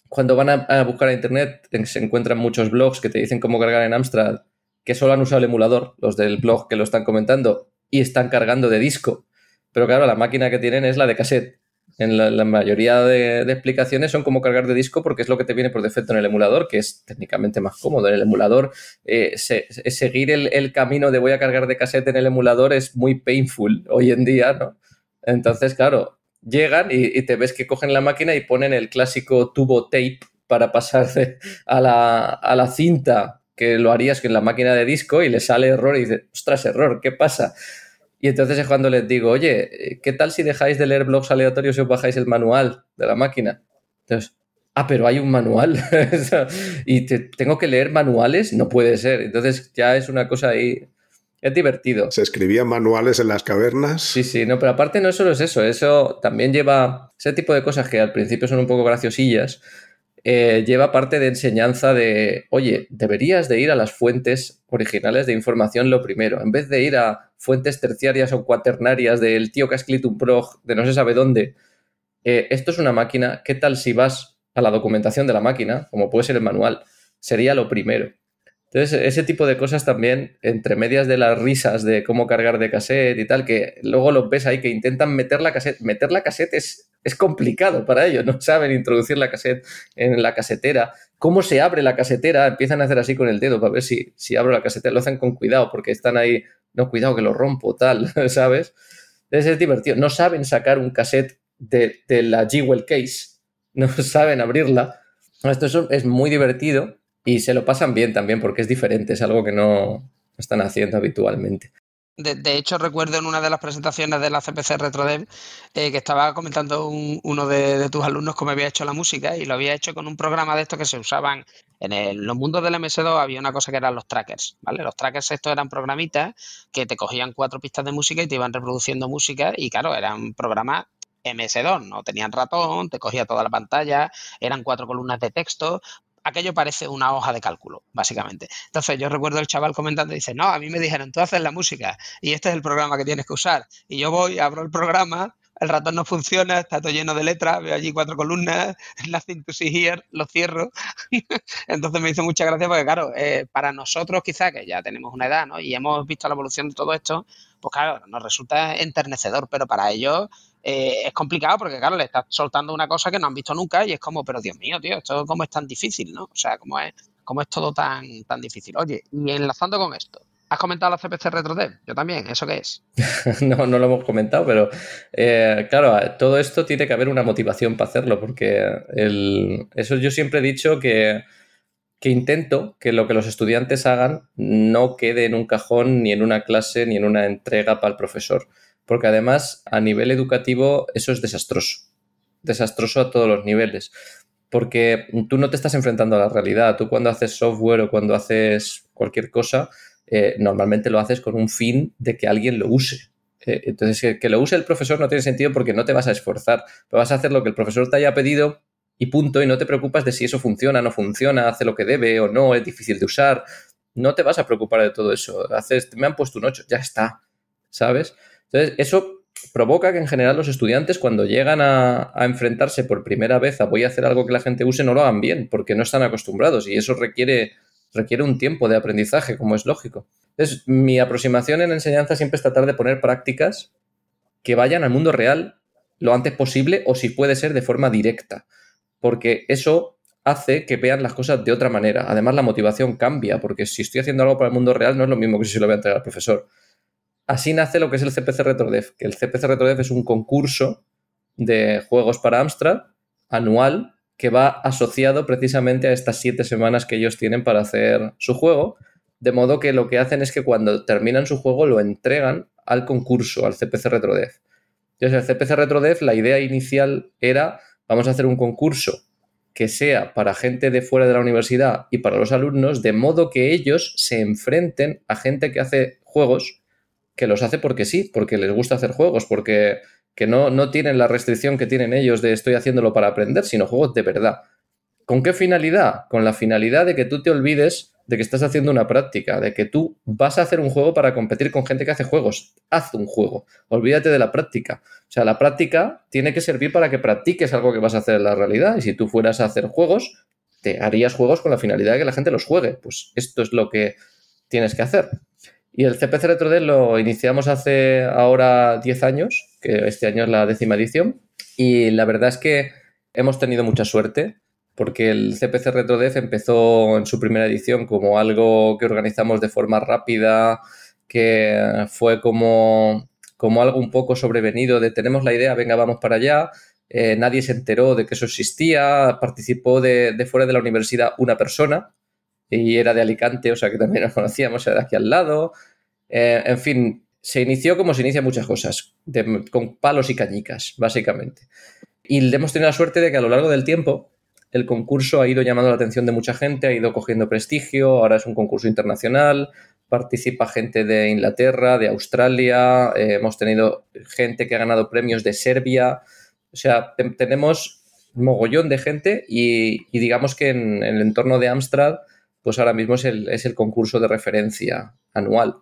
Cuando van a, buscar a internet se encuentran muchos blogs que te dicen cómo cargar en Amstrad, que solo han usado el emulador, los del blog que lo están comentando, y están cargando de disco. Pero claro, la máquina que tienen es la de cassette en la, mayoría de, explicaciones son como cargar de disco porque es lo que te viene por defecto en el emulador, que es técnicamente más cómodo. En el emulador, eh, seguir el, camino de voy a cargar de cassette en el emulador es muy painful hoy en día, ¿no? Entonces, claro, llegan y, te ves que cogen la máquina y ponen el clásico tubo tape para pasar a, la, a la cinta que lo harías en la máquina de disco y le sale error y dices, ostras, error, ¿qué pasa? Y entonces es cuando les digo, oye, ¿qué tal si dejáis de leer blogs aleatorios y os bajáis el manual de la máquina? Entonces, ah, pero hay un manual. y tengo que leer manuales, no puede ser. Entonces ya es una cosa ahí. Es divertido. ¿Se escribían manuales en las cavernas? Sí, sí, no, pero aparte no solo es eso, eso también lleva ese tipo de cosas que al principio son un poco graciosillas, eh, lleva parte de enseñanza de, oye, deberías de ir a las fuentes originales de información lo primero, en vez de ir a fuentes terciarias o cuaternarias del tío que ha escrito un prog de no se sabe dónde. Eh, esto es una máquina, ¿qué tal si vas a la documentación de la máquina, como puede ser el manual? Sería lo primero. Entonces, ese tipo de cosas también, entre medias de las risas de cómo cargar de cassette y tal, que luego los ves ahí que intentan meter la cassette. Meter la cassette es es complicado para ellos, no saben introducir la cassette en la casetera. ¿Cómo se abre la casetera? Empiezan a hacer así con el dedo para ver si, si abro la casetera. Lo hacen con cuidado porque están ahí, no, cuidado que lo rompo, tal, ¿sabes? Es divertido. No saben sacar un cassette de, la Jewel Case, no saben abrirla. Esto es muy divertido y se lo pasan bien también porque es diferente, es algo que no están haciendo habitualmente. De, hecho, recuerdo en una de las presentaciones de la CPC RetroDev eh, que estaba comentando uno de, tus alumnos cómo había hecho la música y lo había hecho con un programa de estos que se usaban en los mundos del MS2 había una cosa que eran los trackers, ¿vale? Los trackers estos eran programitas que te cogían cuatro pistas de música y te iban reproduciendo música y claro, eran programas MS2, no tenían ratón, te cogía toda la pantalla, eran cuatro columnas de texto, aquello parece una hoja de cálculo, básicamente. Entonces yo recuerdo el chaval comentando, dice, no, a mí me dijeron, tú haces la música y este es el programa que tienes que usar. Y yo voy, abro el programa, el ratón no funciona, está todo lleno de letras, veo allí cuatro columnas, nothing to see here, lo cierro. Entonces me hizo mucha gracia porque, claro, eh, para nosotros quizá que ya tenemos una edad, ¿no? Y hemos visto la evolución de todo esto, pues claro, nos resulta enternecedor, pero para ellos eh, es complicado porque, claro, le estás soltando una cosa que no han visto nunca y es como, pero Dios mío, tío, esto cómo es tan difícil, ¿no? O sea, cómo es, cómo es todo tan, tan difícil. Oye, y enlazando con esto, ¿Has comentado la CPC RetroDev? Yo también, ¿eso qué es? no, no lo hemos comentado, pero eh, claro, todo esto tiene que haber una motivación para hacerlo, porque el, eso yo siempre he dicho que, que, intento que lo que los estudiantes hagan no quede en un cajón, ni en una clase, ni en una entrega para el profesor porque además a nivel educativo eso es desastroso, desastroso a todos los niveles, porque tú no te estás enfrentando a la realidad, tú cuando haces software o cuando haces cualquier cosa, eh, normalmente lo haces con un fin de que alguien lo use. Eh, entonces, que, lo use el profesor no tiene sentido porque no te vas a esforzar, vas a hacer lo que el profesor te haya pedido y punto, y no te preocupas de si eso funciona, no funciona, hace lo que debe o no, es difícil de usar. No te vas a preocupar de todo eso. Haces, me han puesto un 8, ya está, ¿sabes? Entonces, eso provoca que en general los estudiantes cuando llegan a, enfrentarse por primera vez a voy a hacer algo que la gente use no lo hagan bien porque no están acostumbrados y eso requiere, requiere un tiempo de aprendizaje como es lógico. Entonces mi aproximación en enseñanza siempre es tratar de poner prácticas que vayan al mundo real lo antes posible o si puede ser de forma directa porque eso hace que vean las cosas de otra manera. Además la motivación cambia porque si estoy haciendo algo para el mundo real no es lo mismo que si se lo voy a entregar al profesor. Así nace lo que es el CPC RetroDev, que el CPC RetroDev es un concurso de juegos para Amstrad anual que va asociado precisamente a estas siete semanas que ellos tienen para hacer su juego, de modo que lo que hacen es que cuando terminan su juego lo entregan al concurso, al CPC RetroDev. Entonces, el CPC RetroDev, la idea inicial era, vamos a hacer un concurso que sea para gente de fuera de la universidad y para los alumnos, de modo que ellos se enfrenten a gente que hace juegos que los hace porque sí, porque les gusta hacer juegos, porque que no, no tienen la restricción que tienen ellos de estoy haciéndolo para aprender, sino juegos de verdad. ¿Con qué finalidad? Con la finalidad de que tú te olvides de que estás haciendo una práctica, de que tú vas a hacer un juego para competir con gente que hace juegos. Haz un juego. Olvídate de la práctica. O sea, la práctica tiene que servir para que practiques algo que vas a hacer en la realidad. Y si tú fueras a hacer juegos, te harías juegos con la finalidad de que la gente los juegue. Pues esto es lo que tienes que hacer. Y el CPC RetroD lo iniciamos hace ahora 10 años, que este año es la décima edición. Y la verdad es que hemos tenido mucha suerte porque el CPC RetroDev empezó en su primera edición como algo que organizamos de forma rápida, que fue como, como algo un poco sobrevenido tenemos la idea, venga, vamos para allá. Eh, nadie se enteró de que eso existía, participó de, fuera de la universidad una persona y era de Alicante, o sea que también nos conocíamos, era de aquí al lado. Eh, en fin, se inició como se inicia muchas cosas, con palos y cañicas, básicamente. Y hemos tenido la suerte de que a lo largo del tiempo el concurso ha ido llamando la atención de mucha gente, ha ido cogiendo prestigio, ahora es un concurso internacional, participa gente de Inglaterra, de Australia, eh, hemos tenido gente que ha ganado premios de Serbia, o sea, tenemos mogollón de gente y, digamos que en, el entorno de Amstrad, pues ahora mismo es el, concurso de referencia anual.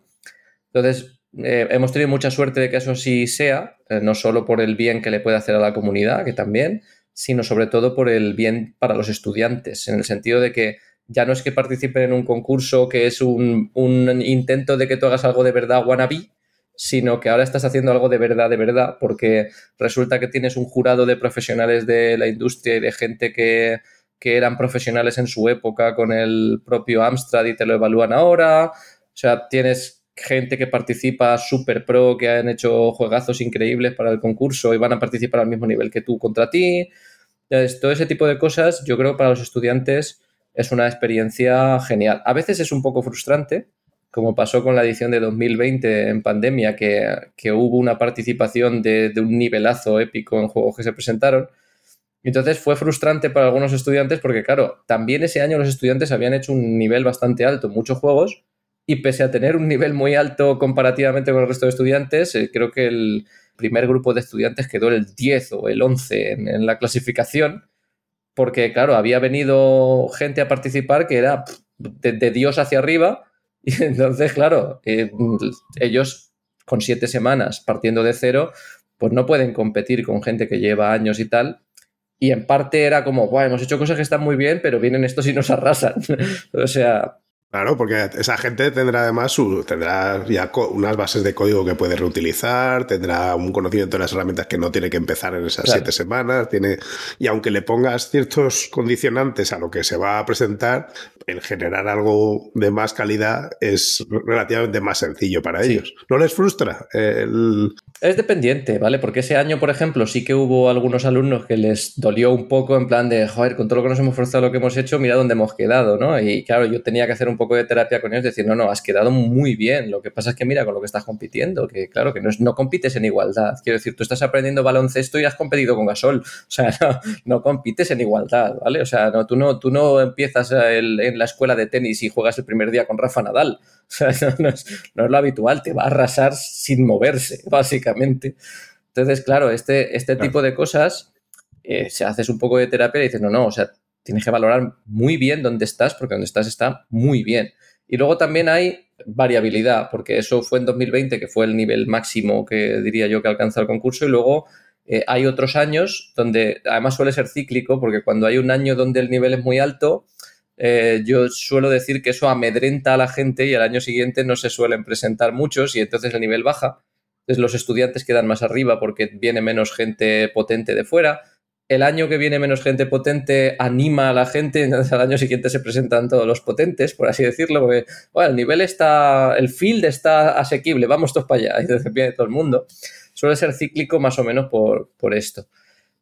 Entonces, eh, hemos tenido mucha suerte de que eso sí sea, eh, no solo por el bien que le puede hacer a la comunidad, que también, sino sobre todo por el bien para los estudiantes, en el sentido de que ya no es que participen en un concurso que es un, intento de que tú hagas algo de verdad wannabe, sino que ahora estás haciendo algo de verdad, de verdad, porque resulta que tienes un jurado de profesionales de la industria y de gente que, que eran profesionales en su época con el propio Amstrad y te lo evalúan ahora. O sea, tienes gente que participa super pro, que han hecho juegazos increíbles para el concurso y van a participar al mismo nivel que tú contra ti. Entonces, todo ese tipo de cosas, yo creo que para los estudiantes es una experiencia genial. A veces es un poco frustrante, como pasó con la edición de 2020 en pandemia, que, hubo una participación de, de, un nivelazo épico en juegos que se presentaron. Entonces fue frustrante para algunos estudiantes porque, claro, también ese año los estudiantes habían hecho un nivel bastante alto muchos juegos y pese a tener un nivel muy alto comparativamente con el resto de estudiantes, eh, creo que el primer grupo de estudiantes quedó el 10 o el 11 en, la clasificación, porque claro, había venido gente a participar que era de, Dios hacia arriba, y entonces, claro, eh, ellos con siete semanas partiendo de cero, pues no pueden competir con gente que lleva años y tal. Y en parte era como, bueno, hemos hecho cosas que están muy bien, pero vienen estos y nos arrasan. o sea, Claro, porque esa gente tendrá además su, tendrá ya unas bases de código que puede reutilizar, tendrá un conocimiento de las herramientas que no tiene que empezar en esas siete semanas, tiene, y aunque le pongas ciertos condicionantes a lo que se va a presentar, el generar algo de más calidad es relativamente más sencillo para ellos. ¿No les frustra? Es dependiente, ¿vale? Porque ese año, por ejemplo, sí que hubo algunos alumnos que les dolió un poco en plan de, joder, con todo lo que nos hemos forzado, lo que hemos hecho, mira dónde hemos quedado, ¿no? Y claro, yo tenía que hacer un poco de terapia con ellos, decir, no, no, has quedado muy bien. Lo que pasa es que mira con lo que estás compitiendo, que claro, que no, no compites en igualdad. Quiero decir, tú estás aprendiendo baloncesto y has competido con gasol. O sea, no, compites en igualdad, ¿vale? O sea, no, tú, no, tú no empiezas en la escuela de tenis y juegas el primer día con Rafa Nadal. O sea, no, es, lo habitual, te va a arrasar sin moverse, básicamente. Entonces, claro, este, este tipo de cosas, eh, si haces un poco de terapia y dices, no, no, o sea, tienes que valorar muy bien dónde estás, porque donde estás está muy bien. Y luego también hay variabilidad, porque eso fue en 2020, que fue el nivel máximo que diría yo que alcanza el concurso, y luego eh, hay otros años donde además suele ser cíclico, porque cuando hay un año donde el nivel es muy alto, eh, yo suelo decir que eso amedrenta a la gente y al año siguiente no se suelen presentar muchos y entonces el nivel baja. Entonces los estudiantes quedan más arriba porque viene menos gente potente de fuera el año que viene menos gente potente anima a la gente, entonces al año siguiente se presentan todos los potentes, por así decirlo, porque el nivel está, el field está asequible, vamos todos para allá, y entonces viene todo el mundo. Suele ser cíclico más o menos por, por esto.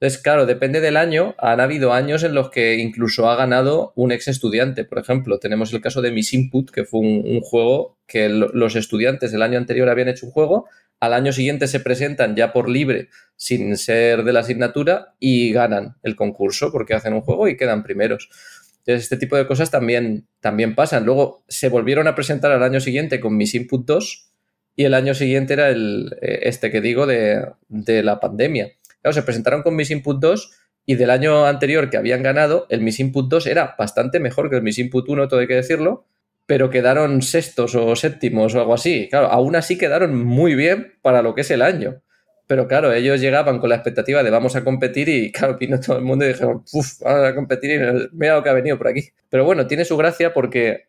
Entonces, claro, depende del año. Han habido años en los que incluso ha ganado un ex estudiante. Por ejemplo, tenemos el caso de Miss Input, que fue un, juego que los estudiantes del año anterior habían hecho un juego, al año siguiente se presentan ya por libre, sin ser de la asignatura, y ganan el concurso porque hacen un juego y quedan primeros. Entonces, este tipo de cosas también, también pasan. Luego se volvieron a presentar al año siguiente con Miss Input 2 y el año siguiente era el, eh, este que digo de, de la pandemia. Claro, se presentaron con Miss Input 2 y del año anterior que habían ganado, el Miss Input 2 era bastante mejor que el Miss Input 1, todo hay que decirlo, pero quedaron sextos o séptimos o algo así. Claro, aún así quedaron muy bien para lo que es el año. Pero claro, ellos llegaban con la expectativa de vamos a competir y claro, vino todo el mundo y dijeron, uff, vamos a competir y mira lo que ha venido por aquí. Pero bueno, tiene su gracia porque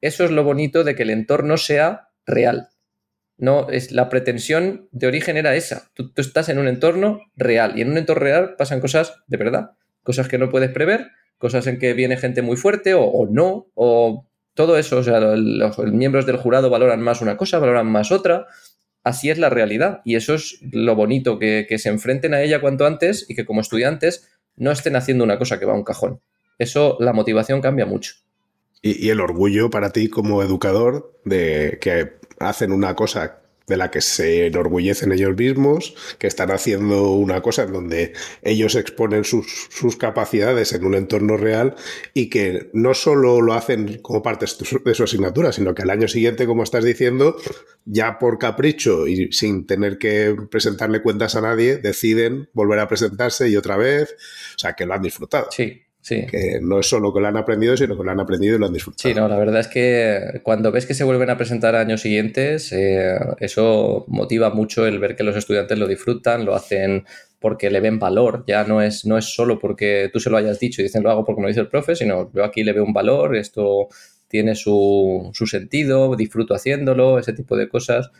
eso es lo bonito de que el entorno sea real. No, es la pretensión de origen era esa. Tú, estás en un entorno real y en un entorno real pasan cosas de verdad, cosas que no puedes prever, cosas en que viene gente muy fuerte o, no, o todo eso. O sea, los miembros del jurado valoran más una cosa, valoran más otra así es la realidad y eso es lo bonito, que, se enfrenten a ella cuanto antes y que como estudiantes no estén haciendo una cosa que va a un cajón. Eso, la motivación cambia mucho. Y, y el orgullo para ti como educador de que hacen una cosa de la que se enorgullecen ellos mismos, que están haciendo una cosa en donde ellos exponen sus, sus, capacidades en un entorno real y que no solo lo hacen como parte de su asignatura, sino que al año siguiente, como estás diciendo, ya por capricho y sin tener que presentarle cuentas a nadie, deciden volver a presentarse y otra vez, o sea, que lo han disfrutado. Sí, Sí. Que no es solo que lo han aprendido, sino que lo han aprendido y lo han disfrutado. Sí, no, la verdad es que cuando ves que se vuelven a presentar años siguientes, eh, eso motiva mucho el ver que los estudiantes lo disfrutan, lo hacen porque le ven valor, ya no es, no es solo porque tú se lo hayas dicho y dicen lo hago porque me lo dice el profe, sino yo aquí le veo un valor, esto tiene su, su sentido, disfruto haciéndolo, ese tipo de cosas.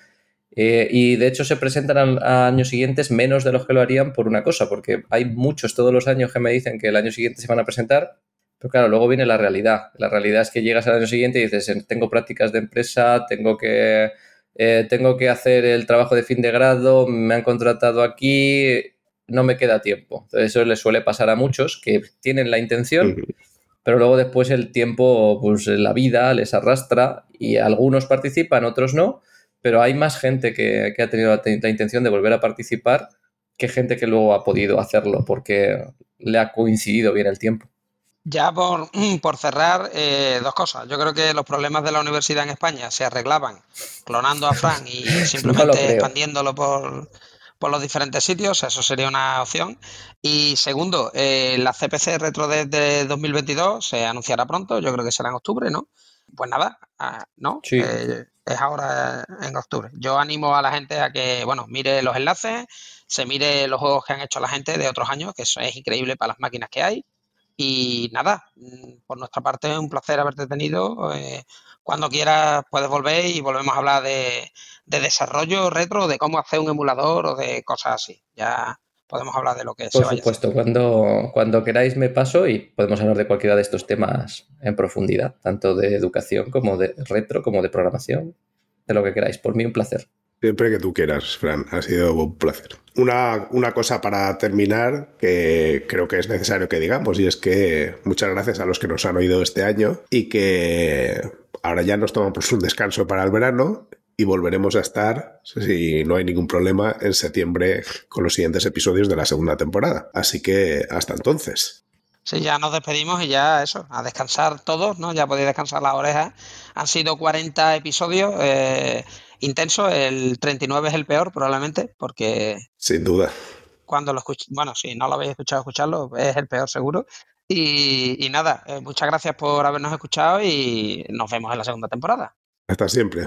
Eh, y de hecho se presentan a, años siguientes menos de los que lo harían por una cosa, porque hay muchos todos los años que me dicen que el año siguiente se van a presentar, pero claro, luego viene la realidad. La realidad es que llegas al año siguiente y dices, tengo prácticas de empresa, tengo que, eh, tengo que hacer el trabajo de fin de grado, me han contratado aquí, no me queda tiempo. Entonces eso les suele pasar a muchos que tienen la intención, pero luego después el tiempo, pues la vida les arrastra y algunos participan, otros no pero hay más gente que, ha tenido la, intención de volver a participar que gente que luego ha podido hacerlo porque le ha coincidido bien el tiempo. Ya por, por cerrar, eh, dos cosas. Yo creo que los problemas de la universidad en España se arreglaban clonando a Fran y simplemente expandiéndolo por, los diferentes sitios, eso sería una opción. Y segundo, eh, la CPC Retro de 2022 se anunciará pronto, yo creo que será en octubre, ¿no? Pues nada, ah, ¿no? Sí. Eh, es ahora en octubre. Yo animo a la gente a que, bueno, mire los enlaces, se mire los juegos que han hecho la gente de otros años, que eso es increíble para las máquinas que hay. Y nada, mm, por nuestra parte es un placer haberte tenido. Eh, cuando quieras puedes volver y volvemos a hablar de, de, desarrollo retro, de cómo hacer un emulador o de cosas así. Ya podemos hablar de lo que Por supuesto, cuando, cuando queráis me paso y podemos hablar de cualquiera de estos temas en profundidad, tanto de educación como de retro, como de programación, de lo que queráis. Por mí un placer. Siempre que tú quieras, Fran, ha sido un placer. Una, una, cosa para terminar que creo que es necesario que digamos, y es que muchas gracias a los que nos han oído este año y que ahora ya nos tomamos un descanso para el verano y volveremos a estar, si no hay ningún problema, en septiembre con los siguientes episodios de la segunda temporada. Así que hasta entonces. Sí, ya nos despedimos y ya eso, a descansar todos, ¿no? Ya podéis descansar las orejas. Han sido 40 episodios eh, intensos, el 39 es el peor probablemente, porque... Sin duda. Cuando lo escuché, bueno, si no lo habéis escuchado, escucharlo, es el peor seguro. Y, nada, eh, muchas gracias por habernos escuchado y nos vemos en la segunda temporada. Hasta siempre.